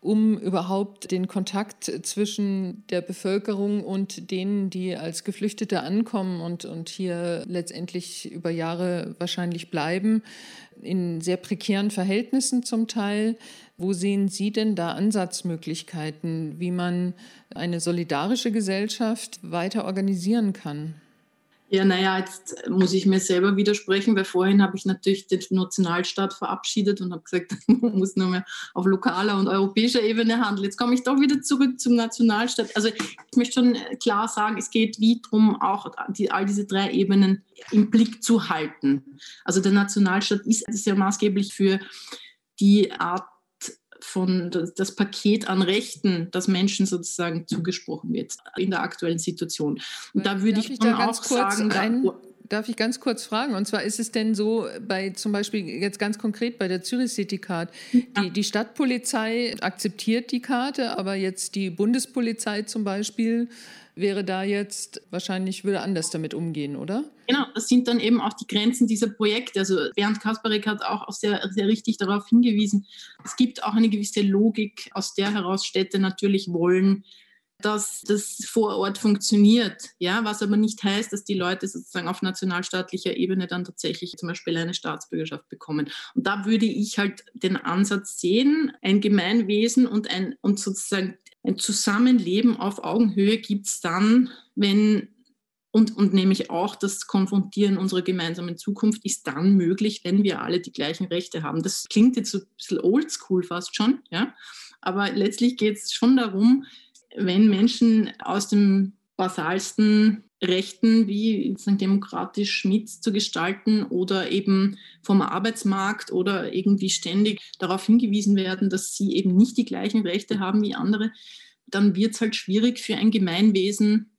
um überhaupt den Kontakt zwischen der Bevölkerung und denen, die als Geflüchtete ankommen und, und hier letztendlich über Jahre wahrscheinlich bleiben, in sehr prekären Verhältnissen zum Teil. Wo sehen Sie denn da Ansatzmöglichkeiten, wie man eine solidarische Gesellschaft weiter organisieren kann? Ja, naja, jetzt muss ich mir selber widersprechen, weil vorhin habe ich natürlich den Nationalstaat verabschiedet und habe gesagt, man muss nur mehr auf lokaler und europäischer Ebene handeln. Jetzt komme ich doch wieder zurück zum Nationalstaat. Also ich möchte schon klar sagen, es geht wie darum, auch die, all diese drei Ebenen im Blick zu halten. Also der Nationalstaat ist, ist ja maßgeblich für die Art von das Paket an Rechten, das Menschen sozusagen zugesprochen wird in der aktuellen Situation. Und da würde ich, ich da auch sagen, ein, Darf ich ganz kurz fragen? Und zwar ist es denn so, bei zum Beispiel jetzt ganz konkret bei der Zürich City Card, die, die Stadtpolizei akzeptiert die Karte, aber jetzt die Bundespolizei zum Beispiel wäre da jetzt wahrscheinlich, würde anders damit umgehen, oder? Genau, das sind dann eben auch die Grenzen dieser Projekte. Also Bernd Kasparek hat auch sehr, sehr richtig darauf hingewiesen. Es gibt auch eine gewisse Logik, aus der heraus Städte natürlich wollen, dass das vor Ort funktioniert. Ja, was aber nicht heißt, dass die Leute sozusagen auf nationalstaatlicher Ebene dann tatsächlich zum Beispiel eine Staatsbürgerschaft bekommen. Und da würde ich halt den Ansatz sehen, ein Gemeinwesen und ein und sozusagen ein Zusammenleben auf Augenhöhe gibt es dann, wenn und, und nämlich auch das Konfrontieren unserer gemeinsamen Zukunft ist dann möglich, wenn wir alle die gleichen Rechte haben. Das klingt jetzt so ein bisschen oldschool fast schon, ja. Aber letztlich geht es schon darum, wenn Menschen aus dem basalsten Rechten wie demokratisch mitzugestalten oder eben vom Arbeitsmarkt oder irgendwie ständig darauf hingewiesen werden, dass sie eben nicht die gleichen Rechte haben wie andere, dann wird es halt schwierig für ein Gemeinwesen,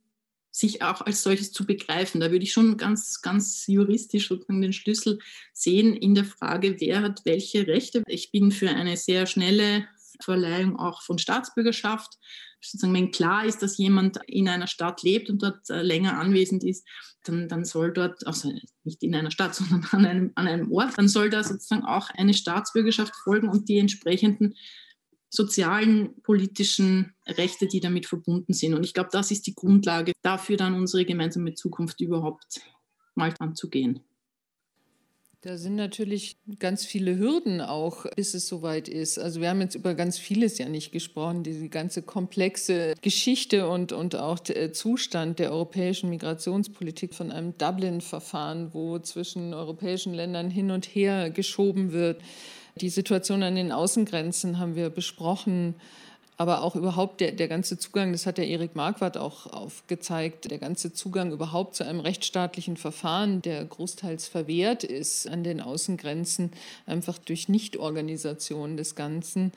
sich auch als solches zu begreifen. Da würde ich schon ganz, ganz juristisch sozusagen den Schlüssel sehen in der Frage, wer hat welche Rechte. Ich bin für eine sehr schnelle Verleihung auch von Staatsbürgerschaft. Sozusagen, wenn klar ist, dass jemand in einer Stadt lebt und dort äh, länger anwesend ist, dann, dann soll dort, also nicht in einer Stadt, sondern an einem, an einem Ort, dann soll da sozusagen auch eine Staatsbürgerschaft folgen und die entsprechenden sozialen, politischen Rechte, die damit verbunden sind. Und ich glaube, das ist die Grundlage dafür, dann unsere gemeinsame Zukunft überhaupt mal anzugehen. Da sind natürlich ganz viele Hürden auch, bis es soweit ist. Also wir haben jetzt über ganz vieles ja nicht gesprochen, diese ganze komplexe Geschichte und, und auch der Zustand der europäischen Migrationspolitik von einem Dublin-Verfahren, wo zwischen europäischen Ländern hin und her geschoben wird. Die Situation an den Außengrenzen haben wir besprochen aber auch überhaupt der, der ganze Zugang, das hat der Erik Marquardt auch aufgezeigt, der ganze Zugang überhaupt zu einem rechtsstaatlichen Verfahren, der großteils verwehrt ist an den Außengrenzen, einfach durch Nichtorganisation des Ganzen.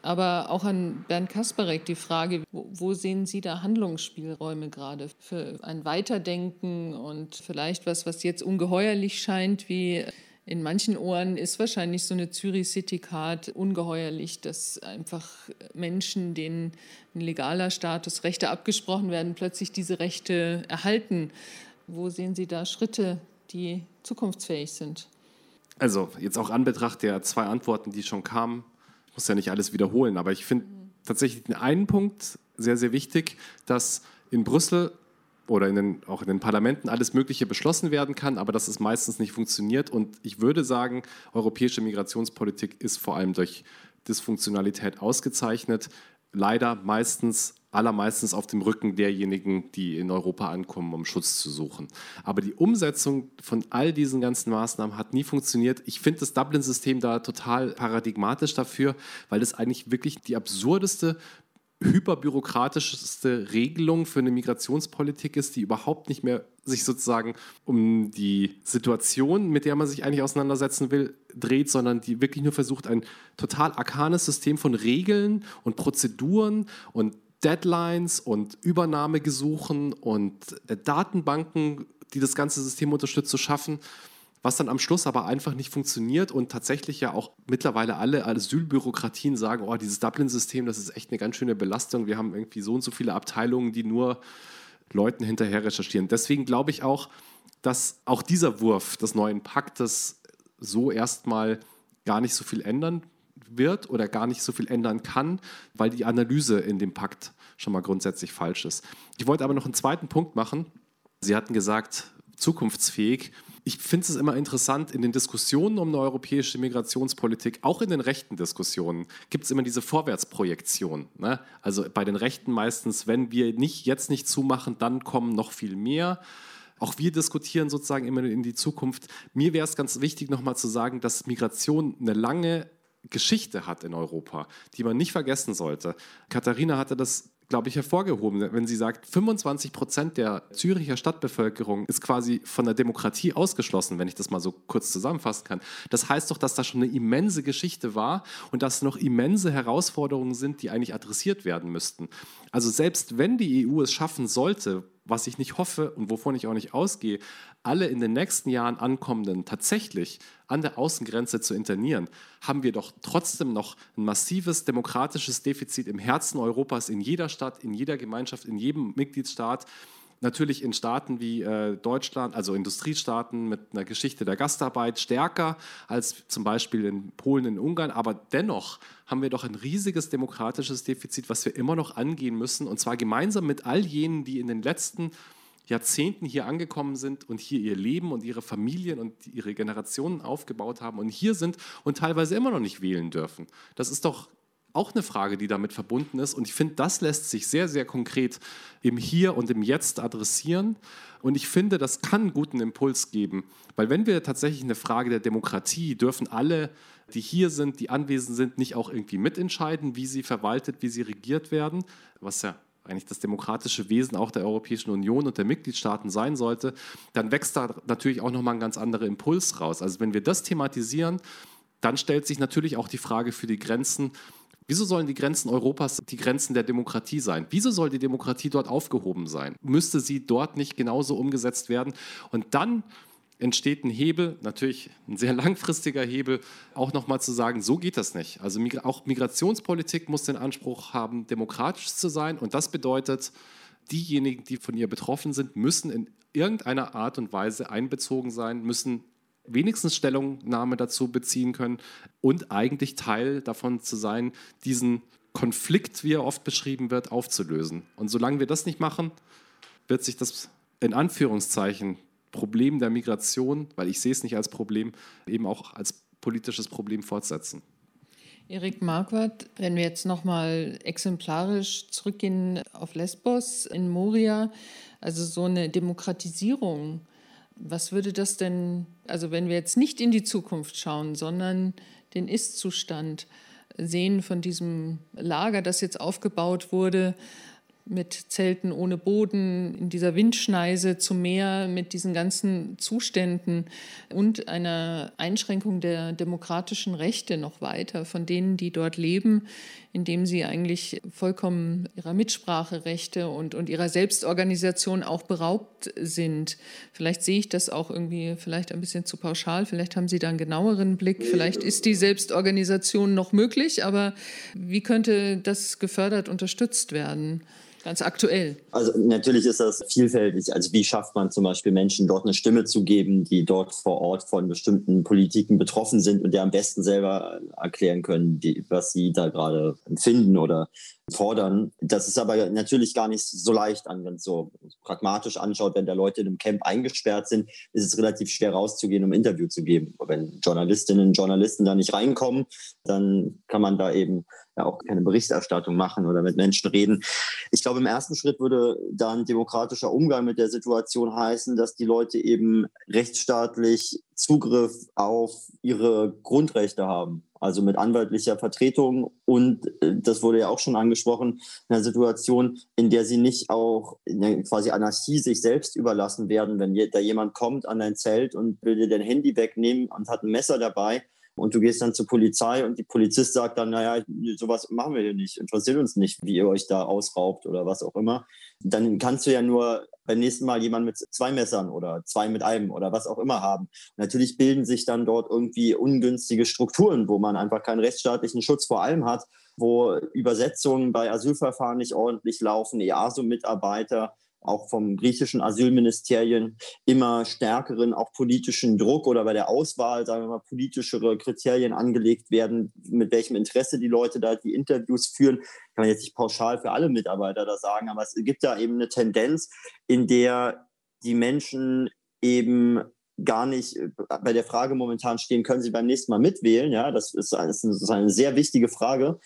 Aber auch an Bernd Kasparek die Frage, wo, sehen Sie da Handlungsspielräume gerade für ein Weiterdenken und vielleicht was, was jetzt ungeheuerlich scheint, wie in manchen Ohren ist wahrscheinlich so eine Zürich City Card ungeheuerlich, dass einfach Menschen, denen ein legaler Status, Rechte abgesprochen werden, plötzlich diese Rechte erhalten. Wo sehen Sie da Schritte, die zukunftsfähig sind? Also jetzt auch an Betracht der zwei Antworten, die schon kamen, ich muss ja nicht alles wiederholen, aber ich finde mhm. tatsächlich den einen Punkt sehr, sehr wichtig, dass in Brüssel oder in den, auch in den Parlamenten alles Mögliche beschlossen werden kann, aber dass es meistens nicht funktioniert. Und ich würde sagen, europäische Migrationspolitik ist vor allem durch Dysfunktionalität ausgezeichnet. Leider meistens, allermeistens auf dem Rücken derjenigen, die in Europa ankommen, um Schutz zu suchen. Aber die Umsetzung von all diesen ganzen Maßnahmen hat nie funktioniert. Ich finde das Dublin-System da total paradigmatisch dafür, weil es eigentlich wirklich die absurdeste hyperbürokratischste Regelung für eine Migrationspolitik ist, die überhaupt nicht mehr sich sozusagen um die Situation, mit der man sich eigentlich auseinandersetzen will, dreht, sondern die wirklich nur versucht, ein total arkanes System von Regeln und Prozeduren und Deadlines und Übernahmegesuchen und Datenbanken, die das ganze System unterstützt, zu schaffen was dann am Schluss aber einfach nicht funktioniert und tatsächlich ja auch mittlerweile alle Asylbürokratien sagen, oh, dieses Dublin-System, das ist echt eine ganz schöne Belastung. Wir haben irgendwie so und so viele Abteilungen, die nur Leuten hinterher recherchieren. Deswegen glaube ich auch, dass auch dieser Wurf des neuen Paktes so erstmal gar nicht so viel ändern wird oder gar nicht so viel ändern kann, weil die Analyse in dem Pakt schon mal grundsätzlich falsch ist. Ich wollte aber noch einen zweiten Punkt machen. Sie hatten gesagt, zukunftsfähig ich finde es immer interessant, in den Diskussionen um eine europäische Migrationspolitik, auch in den rechten Diskussionen, gibt es immer diese Vorwärtsprojektion. Ne? Also bei den Rechten meistens, wenn wir nicht jetzt nicht zumachen, dann kommen noch viel mehr. Auch wir diskutieren sozusagen immer in die Zukunft. Mir wäre es ganz wichtig, nochmal zu sagen, dass Migration eine lange Geschichte hat in Europa, die man nicht vergessen sollte. Katharina hatte das glaube ich, hervorgehoben, wenn sie sagt, 25 Prozent der Züricher Stadtbevölkerung ist quasi von der Demokratie ausgeschlossen, wenn ich das mal so kurz zusammenfassen kann. Das heißt doch, dass da schon eine immense Geschichte war und dass noch immense Herausforderungen sind, die eigentlich adressiert werden müssten. Also selbst wenn die EU es schaffen sollte, was ich nicht hoffe und wovon ich auch nicht ausgehe, alle in den nächsten Jahren ankommenden tatsächlich an der Außengrenze zu internieren, haben wir doch trotzdem noch ein massives demokratisches Defizit im Herzen Europas, in jeder Stadt, in jeder Gemeinschaft, in jedem Mitgliedstaat. Natürlich in Staaten wie äh, Deutschland, also Industriestaaten mit einer Geschichte der Gastarbeit, stärker als zum Beispiel in Polen, in Ungarn. Aber dennoch haben wir doch ein riesiges demokratisches Defizit, was wir immer noch angehen müssen. Und zwar gemeinsam mit all jenen, die in den letzten Jahrzehnten hier angekommen sind und hier ihr Leben und ihre Familien und ihre Generationen aufgebaut haben und hier sind und teilweise immer noch nicht wählen dürfen. Das ist doch auch eine Frage, die damit verbunden ist. Und ich finde, das lässt sich sehr, sehr konkret im Hier und im Jetzt adressieren. Und ich finde, das kann einen guten Impuls geben. Weil wenn wir tatsächlich eine Frage der Demokratie, dürfen alle, die hier sind, die anwesend sind, nicht auch irgendwie mitentscheiden, wie sie verwaltet, wie sie regiert werden, was ja eigentlich das demokratische Wesen auch der Europäischen Union und der Mitgliedstaaten sein sollte, dann wächst da natürlich auch nochmal ein ganz anderer Impuls raus. Also wenn wir das thematisieren, dann stellt sich natürlich auch die Frage für die Grenzen, Wieso sollen die Grenzen Europas die Grenzen der Demokratie sein? Wieso soll die Demokratie dort aufgehoben sein? Müsste sie dort nicht genauso umgesetzt werden? Und dann entsteht ein Hebel, natürlich ein sehr langfristiger Hebel, auch nochmal zu sagen, so geht das nicht. Also auch Migrationspolitik muss den Anspruch haben, demokratisch zu sein. Und das bedeutet, diejenigen, die von ihr betroffen sind, müssen in irgendeiner Art und Weise einbezogen sein, müssen wenigstens Stellungnahme dazu beziehen können und eigentlich Teil davon zu sein, diesen Konflikt, wie er oft beschrieben wird, aufzulösen. Und solange wir das nicht machen, wird sich das in Anführungszeichen Problem der Migration, weil ich sehe es nicht als Problem, eben auch als politisches Problem fortsetzen. Erik Marquardt, wenn wir jetzt nochmal exemplarisch zurückgehen auf Lesbos in Moria, also so eine Demokratisierung, was würde das denn, also wenn wir jetzt nicht in die Zukunft schauen, sondern den Ist-Zustand sehen von diesem Lager, das jetzt aufgebaut wurde, mit Zelten ohne Boden, in dieser Windschneise zum Meer, mit diesen ganzen Zuständen und einer Einschränkung der demokratischen Rechte noch weiter von denen, die dort leben, indem sie eigentlich vollkommen ihrer Mitspracherechte und, und ihrer Selbstorganisation auch beraubt sind. Vielleicht sehe ich das auch irgendwie vielleicht ein bisschen zu pauschal, vielleicht haben Sie da einen genaueren Blick, vielleicht ist die Selbstorganisation noch möglich, aber wie könnte das gefördert, unterstützt werden? Ganz aktuell. Also natürlich ist das vielfältig. Also wie schafft man zum Beispiel Menschen dort eine Stimme zu geben, die dort vor Ort von bestimmten Politiken betroffen sind und der am besten selber erklären können, die, was sie da gerade empfinden oder fordern. Das ist aber natürlich gar nicht so leicht, wenn man es so pragmatisch anschaut. Wenn da Leute in einem Camp eingesperrt sind, ist es relativ schwer rauszugehen, um ein Interview zu geben. Wenn Journalistinnen und Journalisten da nicht reinkommen, dann kann man da eben ja auch keine Berichterstattung machen oder mit Menschen reden. Ich glaube, im ersten Schritt würde da ein demokratischer Umgang mit der Situation heißen, dass die Leute eben rechtsstaatlich Zugriff auf ihre Grundrechte haben also mit anwaltlicher Vertretung. Und äh, das wurde ja auch schon angesprochen, in einer Situation, in der sie nicht auch quasi Anarchie sich selbst überlassen werden, wenn da jemand kommt an dein Zelt und will dir dein Handy wegnehmen und hat ein Messer dabei und du gehst dann zur Polizei und die Polizist sagt dann, naja, sowas machen wir hier nicht, interessiert uns nicht, wie ihr euch da ausraubt oder was auch immer. Dann kannst du ja nur beim nächsten Mal jemanden mit zwei Messern oder zwei mit einem oder was auch immer haben. Und natürlich bilden sich dann dort irgendwie ungünstige Strukturen, wo man einfach keinen rechtsstaatlichen Schutz vor allem hat, wo Übersetzungen bei Asylverfahren nicht ordentlich laufen, EASO-Mitarbeiter auch vom griechischen Asylministerien immer stärkeren auch politischen Druck oder bei der Auswahl, sagen wir mal, politischere Kriterien angelegt werden, mit welchem Interesse die Leute da die Interviews führen. Kann man jetzt nicht pauschal für alle Mitarbeiter da sagen, aber es gibt da eben eine Tendenz, in der die Menschen eben gar nicht bei der Frage momentan stehen, können sie beim nächsten Mal mitwählen? Ja, das ist eine sehr wichtige Frage,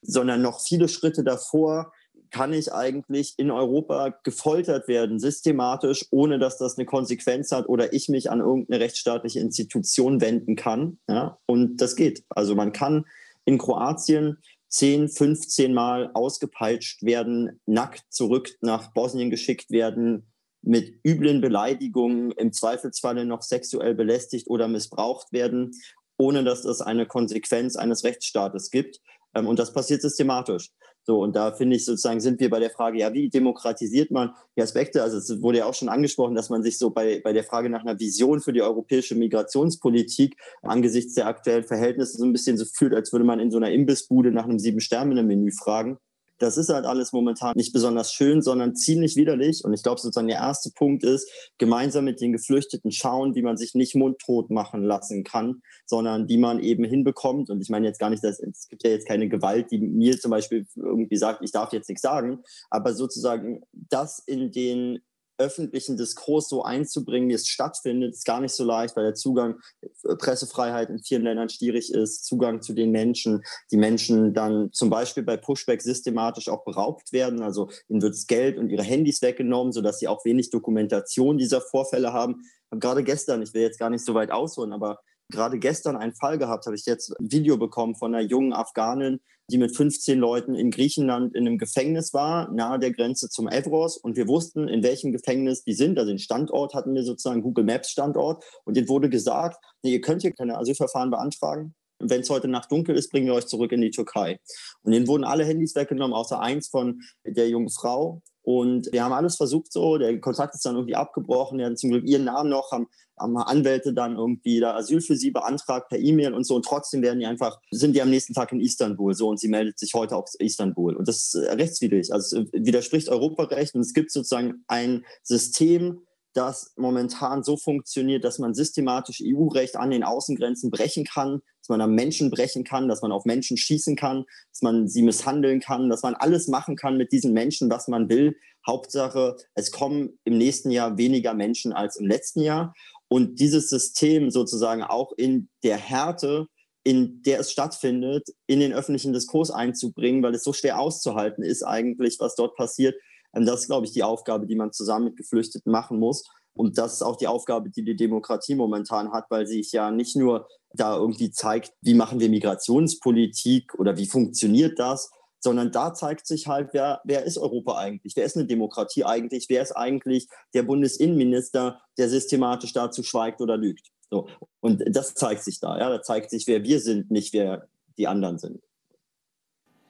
sondern noch viele Schritte davor kann ich eigentlich in Europa gefoltert werden, systematisch, ohne dass das eine Konsequenz hat oder ich mich an irgendeine rechtsstaatliche Institution wenden kann. Ja? Und das geht. Also man kann in Kroatien 10, 15 Mal ausgepeitscht werden, nackt zurück nach Bosnien geschickt werden, mit üblen Beleidigungen, im Zweifelsfalle noch sexuell belästigt oder missbraucht werden, ohne dass es eine Konsequenz eines Rechtsstaates gibt. Ähm, und das passiert systematisch. So, und da finde ich sozusagen, sind wir bei der Frage, ja, wie demokratisiert man die Aspekte? Also es wurde ja auch schon angesprochen, dass man sich so bei, bei der Frage nach einer Vision für die europäische Migrationspolitik angesichts der aktuellen Verhältnisse so ein bisschen so fühlt, als würde man in so einer Imbissbude nach einem Sieben-Sterne-Menü fragen. Das ist halt alles momentan nicht besonders schön, sondern ziemlich widerlich. Und ich glaube, sozusagen der erste Punkt ist, gemeinsam mit den Geflüchteten schauen, wie man sich nicht mundtot machen lassen kann, sondern wie man eben hinbekommt. Und ich meine jetzt gar nicht, dass es gibt ja jetzt keine Gewalt, die mir zum Beispiel irgendwie sagt, ich darf jetzt nichts sagen, aber sozusagen das in den öffentlichen Diskurs so einzubringen, wie es stattfindet, ist gar nicht so leicht, weil der Zugang, äh, Pressefreiheit in vielen Ländern schwierig ist, Zugang zu den Menschen, die Menschen dann zum Beispiel bei Pushback systematisch auch beraubt werden, also ihnen wird Geld und ihre Handys weggenommen, sodass sie auch wenig Dokumentation dieser Vorfälle haben. Gerade gestern, ich will jetzt gar nicht so weit ausholen, aber gerade gestern einen Fall gehabt, habe ich jetzt ein Video bekommen von einer jungen Afghanin, die mit 15 Leuten in Griechenland in einem Gefängnis war, nahe der Grenze zum Evros. Und wir wussten, in welchem Gefängnis die sind. Also den Standort hatten wir sozusagen, Google Maps Standort. Und denen wurde gesagt, nee, ihr könnt hier keine Asylverfahren beantragen. Wenn es heute Nacht dunkel ist, bringen wir euch zurück in die Türkei. Und denen wurden alle Handys weggenommen, außer eins von der jungen Frau. Und wir haben alles versucht so. Der Kontakt ist dann irgendwie abgebrochen. Die hatten zum Glück ihren Namen noch, haben, haben Anwälte dann irgendwie da Asyl für sie beantragt per E-Mail und so. Und trotzdem werden die einfach, sind die am nächsten Tag in Istanbul so und sie meldet sich heute aus Istanbul. Und das ist äh, rechtswidrig. Also es widerspricht Europarecht und es gibt sozusagen ein System, das momentan so funktioniert, dass man systematisch EU-Recht an den Außengrenzen brechen kann, dass man am Menschen brechen kann, dass man auf Menschen schießen kann, dass man sie misshandeln kann, dass man alles machen kann mit diesen Menschen, was man will. Hauptsache, es kommen im nächsten Jahr weniger Menschen als im letzten Jahr. Und dieses System sozusagen auch in der Härte, in der es stattfindet, in den öffentlichen Diskurs einzubringen, weil es so schwer auszuhalten ist eigentlich, was dort passiert, und das ist, glaube ich, die Aufgabe, die man zusammen mit Geflüchteten machen muss. Und das ist auch die Aufgabe, die die Demokratie momentan hat, weil sie sich ja nicht nur da irgendwie zeigt, wie machen wir Migrationspolitik oder wie funktioniert das, sondern da zeigt sich halt, wer, wer ist Europa eigentlich? Wer ist eine Demokratie eigentlich? Wer ist eigentlich der Bundesinnenminister, der systematisch dazu schweigt oder lügt? So. Und das zeigt sich da. Ja? Da zeigt sich, wer wir sind, nicht wer die anderen sind.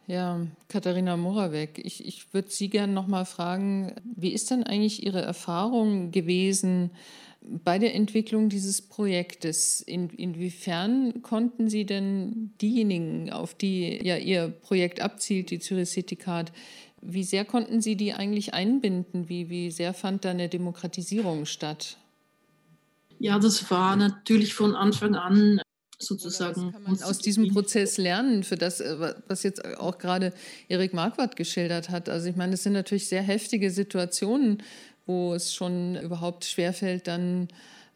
Ja, Katharina Moravec, ich, ich würde Sie gerne noch mal fragen, wie ist denn eigentlich Ihre Erfahrung gewesen bei der Entwicklung dieses Projektes? In, inwiefern konnten Sie denn diejenigen, auf die ja Ihr Projekt abzielt, die Zürich City Card, wie sehr konnten Sie die eigentlich einbinden? Wie, wie sehr fand da eine Demokratisierung statt? Ja, das war natürlich von Anfang an sozusagen. kann man aus diesem Prozess lernen, für das, äh, was jetzt auch gerade Erik Marquardt geschildert hat. Also ich meine, es sind natürlich sehr heftige Situationen, wo es schon überhaupt schwerfällt, dann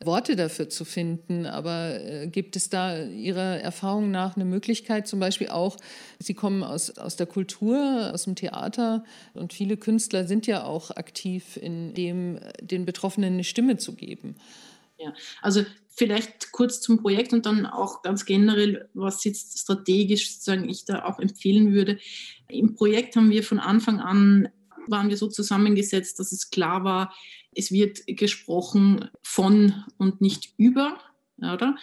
Worte dafür zu finden. Aber äh, gibt es da Ihrer Erfahrung nach eine Möglichkeit, zum Beispiel auch, Sie kommen aus, aus der Kultur, aus dem Theater und viele Künstler sind ja auch aktiv in dem, den Betroffenen eine Stimme zu geben. Ja, also vielleicht kurz zum Projekt und dann auch ganz generell, was jetzt strategisch sozusagen ich da auch empfehlen würde. Im Projekt haben wir von Anfang an waren wir so zusammengesetzt, dass es klar war, es wird gesprochen von und nicht über, oder?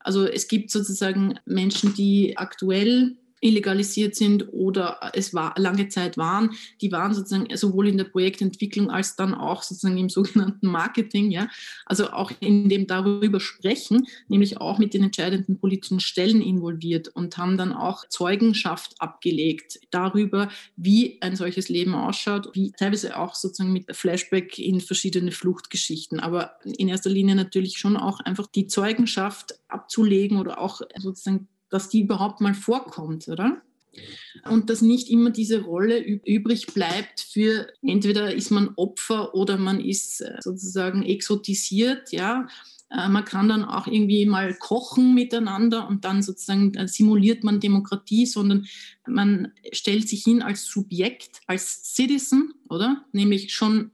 Also es gibt sozusagen Menschen, die aktuell illegalisiert sind oder es war lange Zeit waren, die waren sozusagen sowohl in der Projektentwicklung als dann auch sozusagen im sogenannten Marketing, ja, also auch in dem darüber sprechen, nämlich auch mit den entscheidenden politischen Stellen involviert und haben dann auch Zeugenschaft abgelegt darüber, wie ein solches Leben ausschaut, wie teilweise auch sozusagen mit Flashback in verschiedene Fluchtgeschichten, aber in erster Linie natürlich schon auch einfach die Zeugenschaft abzulegen oder auch sozusagen dass die überhaupt mal vorkommt, oder? Und dass nicht immer diese Rolle übrig bleibt für entweder ist man Opfer oder man ist äh, sozusagen exotisiert, ja. Äh, man kann dann auch irgendwie mal kochen miteinander und dann sozusagen simuliert man Demokratie, sondern man stellt sich hin als Subjekt, als Citizen, oder? Nämlich schon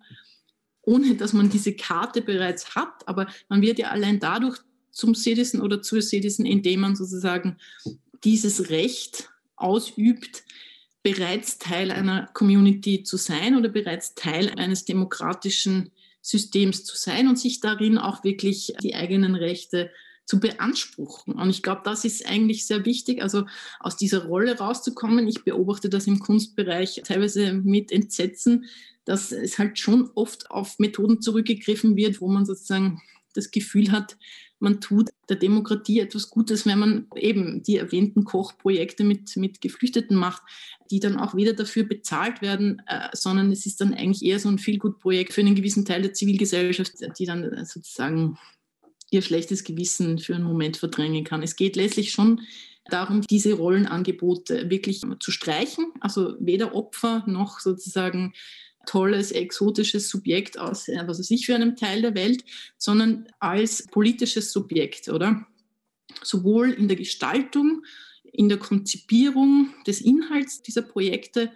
ohne dass man diese Karte bereits hat, aber man wird ja allein dadurch zum Citizen oder zur Citizen, indem man sozusagen dieses Recht ausübt, bereits Teil einer Community zu sein oder bereits Teil eines demokratischen Systems zu sein und sich darin auch wirklich die eigenen Rechte zu beanspruchen. Und ich glaube, das ist eigentlich sehr wichtig, also aus dieser Rolle rauszukommen. Ich beobachte das im Kunstbereich teilweise mit Entsetzen, dass es halt schon oft auf Methoden zurückgegriffen wird, wo man sozusagen das Gefühl hat, man tut der Demokratie etwas Gutes, wenn man eben die erwähnten Kochprojekte mit, mit Geflüchteten macht, die dann auch weder dafür bezahlt werden, äh, sondern es ist dann eigentlich eher so ein Feel-Good-Projekt für einen gewissen Teil der Zivilgesellschaft, die dann sozusagen ihr schlechtes Gewissen für einen Moment verdrängen kann. Es geht letztlich schon darum, diese Rollenangebote wirklich zu streichen, also weder Opfer noch sozusagen tolles, exotisches Subjekt aus, äh, was weiß ich, für einem Teil der Welt, sondern als politisches Subjekt, oder? Sowohl in der Gestaltung, in der Konzipierung des Inhalts dieser Projekte,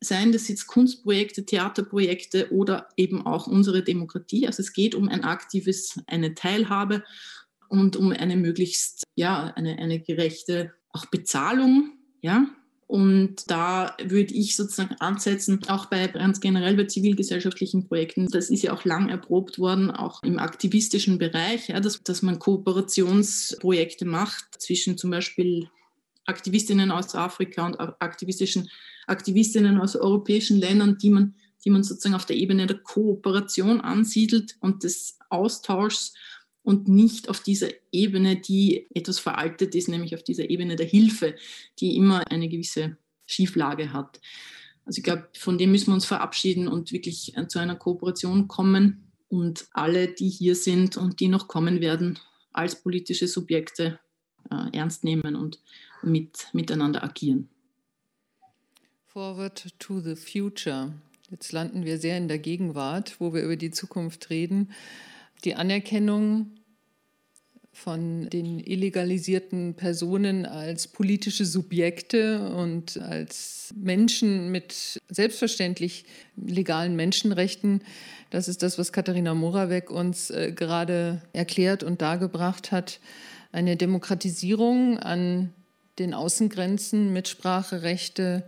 seien das jetzt Kunstprojekte, Theaterprojekte oder eben auch unsere Demokratie. Also es geht um ein aktives, eine Teilhabe und um eine möglichst, ja, eine, eine gerechte auch Bezahlung, ja, und da würde ich sozusagen ansetzen, auch bei ganz generell bei zivilgesellschaftlichen Projekten. Das ist ja auch lang erprobt worden, auch im aktivistischen Bereich, ja, dass, dass man Kooperationsprojekte macht zwischen zum Beispiel Aktivistinnen aus Afrika und aktivistischen Aktivistinnen aus europäischen Ländern, die man, die man sozusagen auf der Ebene der Kooperation ansiedelt und des Austauschs und nicht auf dieser Ebene, die etwas veraltet ist, nämlich auf dieser Ebene der Hilfe, die immer eine gewisse Schieflage hat. Also ich glaube, von dem müssen wir uns verabschieden und wirklich zu einer Kooperation kommen. und alle, die hier sind und die noch kommen werden, als politische Subjekte äh, ernst nehmen und mit, miteinander agieren. Forward to the future. Jetzt landen wir sehr in der Gegenwart, wo wir über die Zukunft reden. Die Anerkennung von den illegalisierten Personen als politische Subjekte und als Menschen mit selbstverständlich legalen Menschenrechten. Das ist das, was Katharina Moravec uns äh, gerade erklärt und dargebracht hat. Eine Demokratisierung an den Außengrenzen, Mitspracherechte,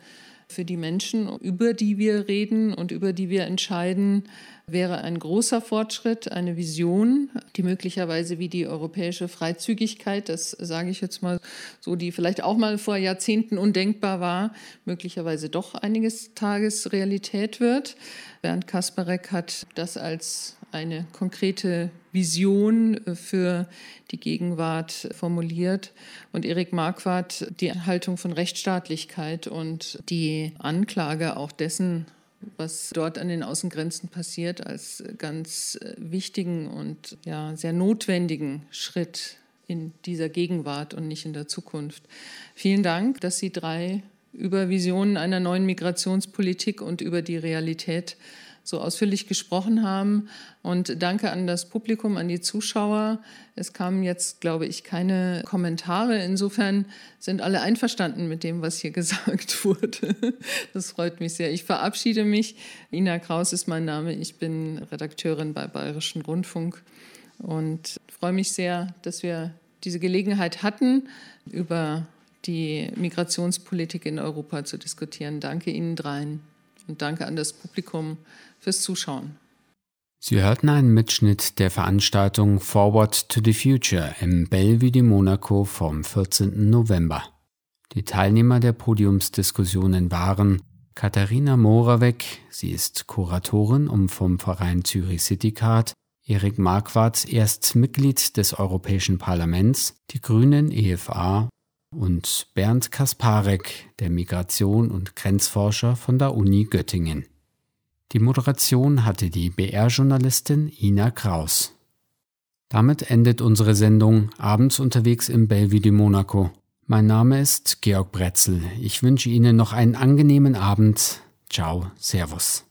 für die Menschen, über die wir reden und über die wir entscheiden, wäre ein großer Fortschritt, eine Vision, die möglicherweise wie die europäische Freizügigkeit, das sage ich jetzt mal so, die vielleicht auch mal vor Jahrzehnten undenkbar war, möglicherweise doch einiges Tages Realität wird. Bernd Kasparek hat das als eine konkrete Vision für die Gegenwart formuliert und Erik Marquardt die Haltung von Rechtsstaatlichkeit und die Anklage auch dessen, was dort an den Außengrenzen passiert, als ganz wichtigen und ja, sehr notwendigen Schritt in dieser Gegenwart und nicht in der Zukunft. Vielen Dank, dass Sie drei über Visionen einer neuen Migrationspolitik und über die Realität so ausführlich gesprochen haben. Und danke an das Publikum, an die Zuschauer. Es kamen jetzt, glaube ich, keine Kommentare. Insofern sind alle einverstanden mit dem, was hier gesagt wurde. Das freut mich sehr. Ich verabschiede mich. Ina Kraus ist mein Name. Ich bin Redakteurin bei Bayerischen Rundfunk und freue mich sehr, dass wir diese Gelegenheit hatten, über die Migrationspolitik in Europa zu diskutieren. Danke Ihnen dreien und danke an das Publikum fürs Zuschauen. Sie hörten einen Mitschnitt der Veranstaltung Forward to the Future im Bellevue de Monaco vom 14. November. Die Teilnehmer der Podiumsdiskussionen waren Katharina Moravec, sie ist Kuratorin um vom Verein Zürich City Card, Erik Marquardt, erst Mitglied des Europäischen Parlaments, die Grünen EFA und Bernd Kasparek, der Migration- und Grenzforscher von der Uni Göttingen. Die Moderation hatte die BR-Journalistin Ina Kraus. Damit endet unsere Sendung Abends unterwegs im Bellevue de Monaco. Mein Name ist Georg Bretzel. Ich wünsche Ihnen noch einen angenehmen Abend. Ciao, Servus.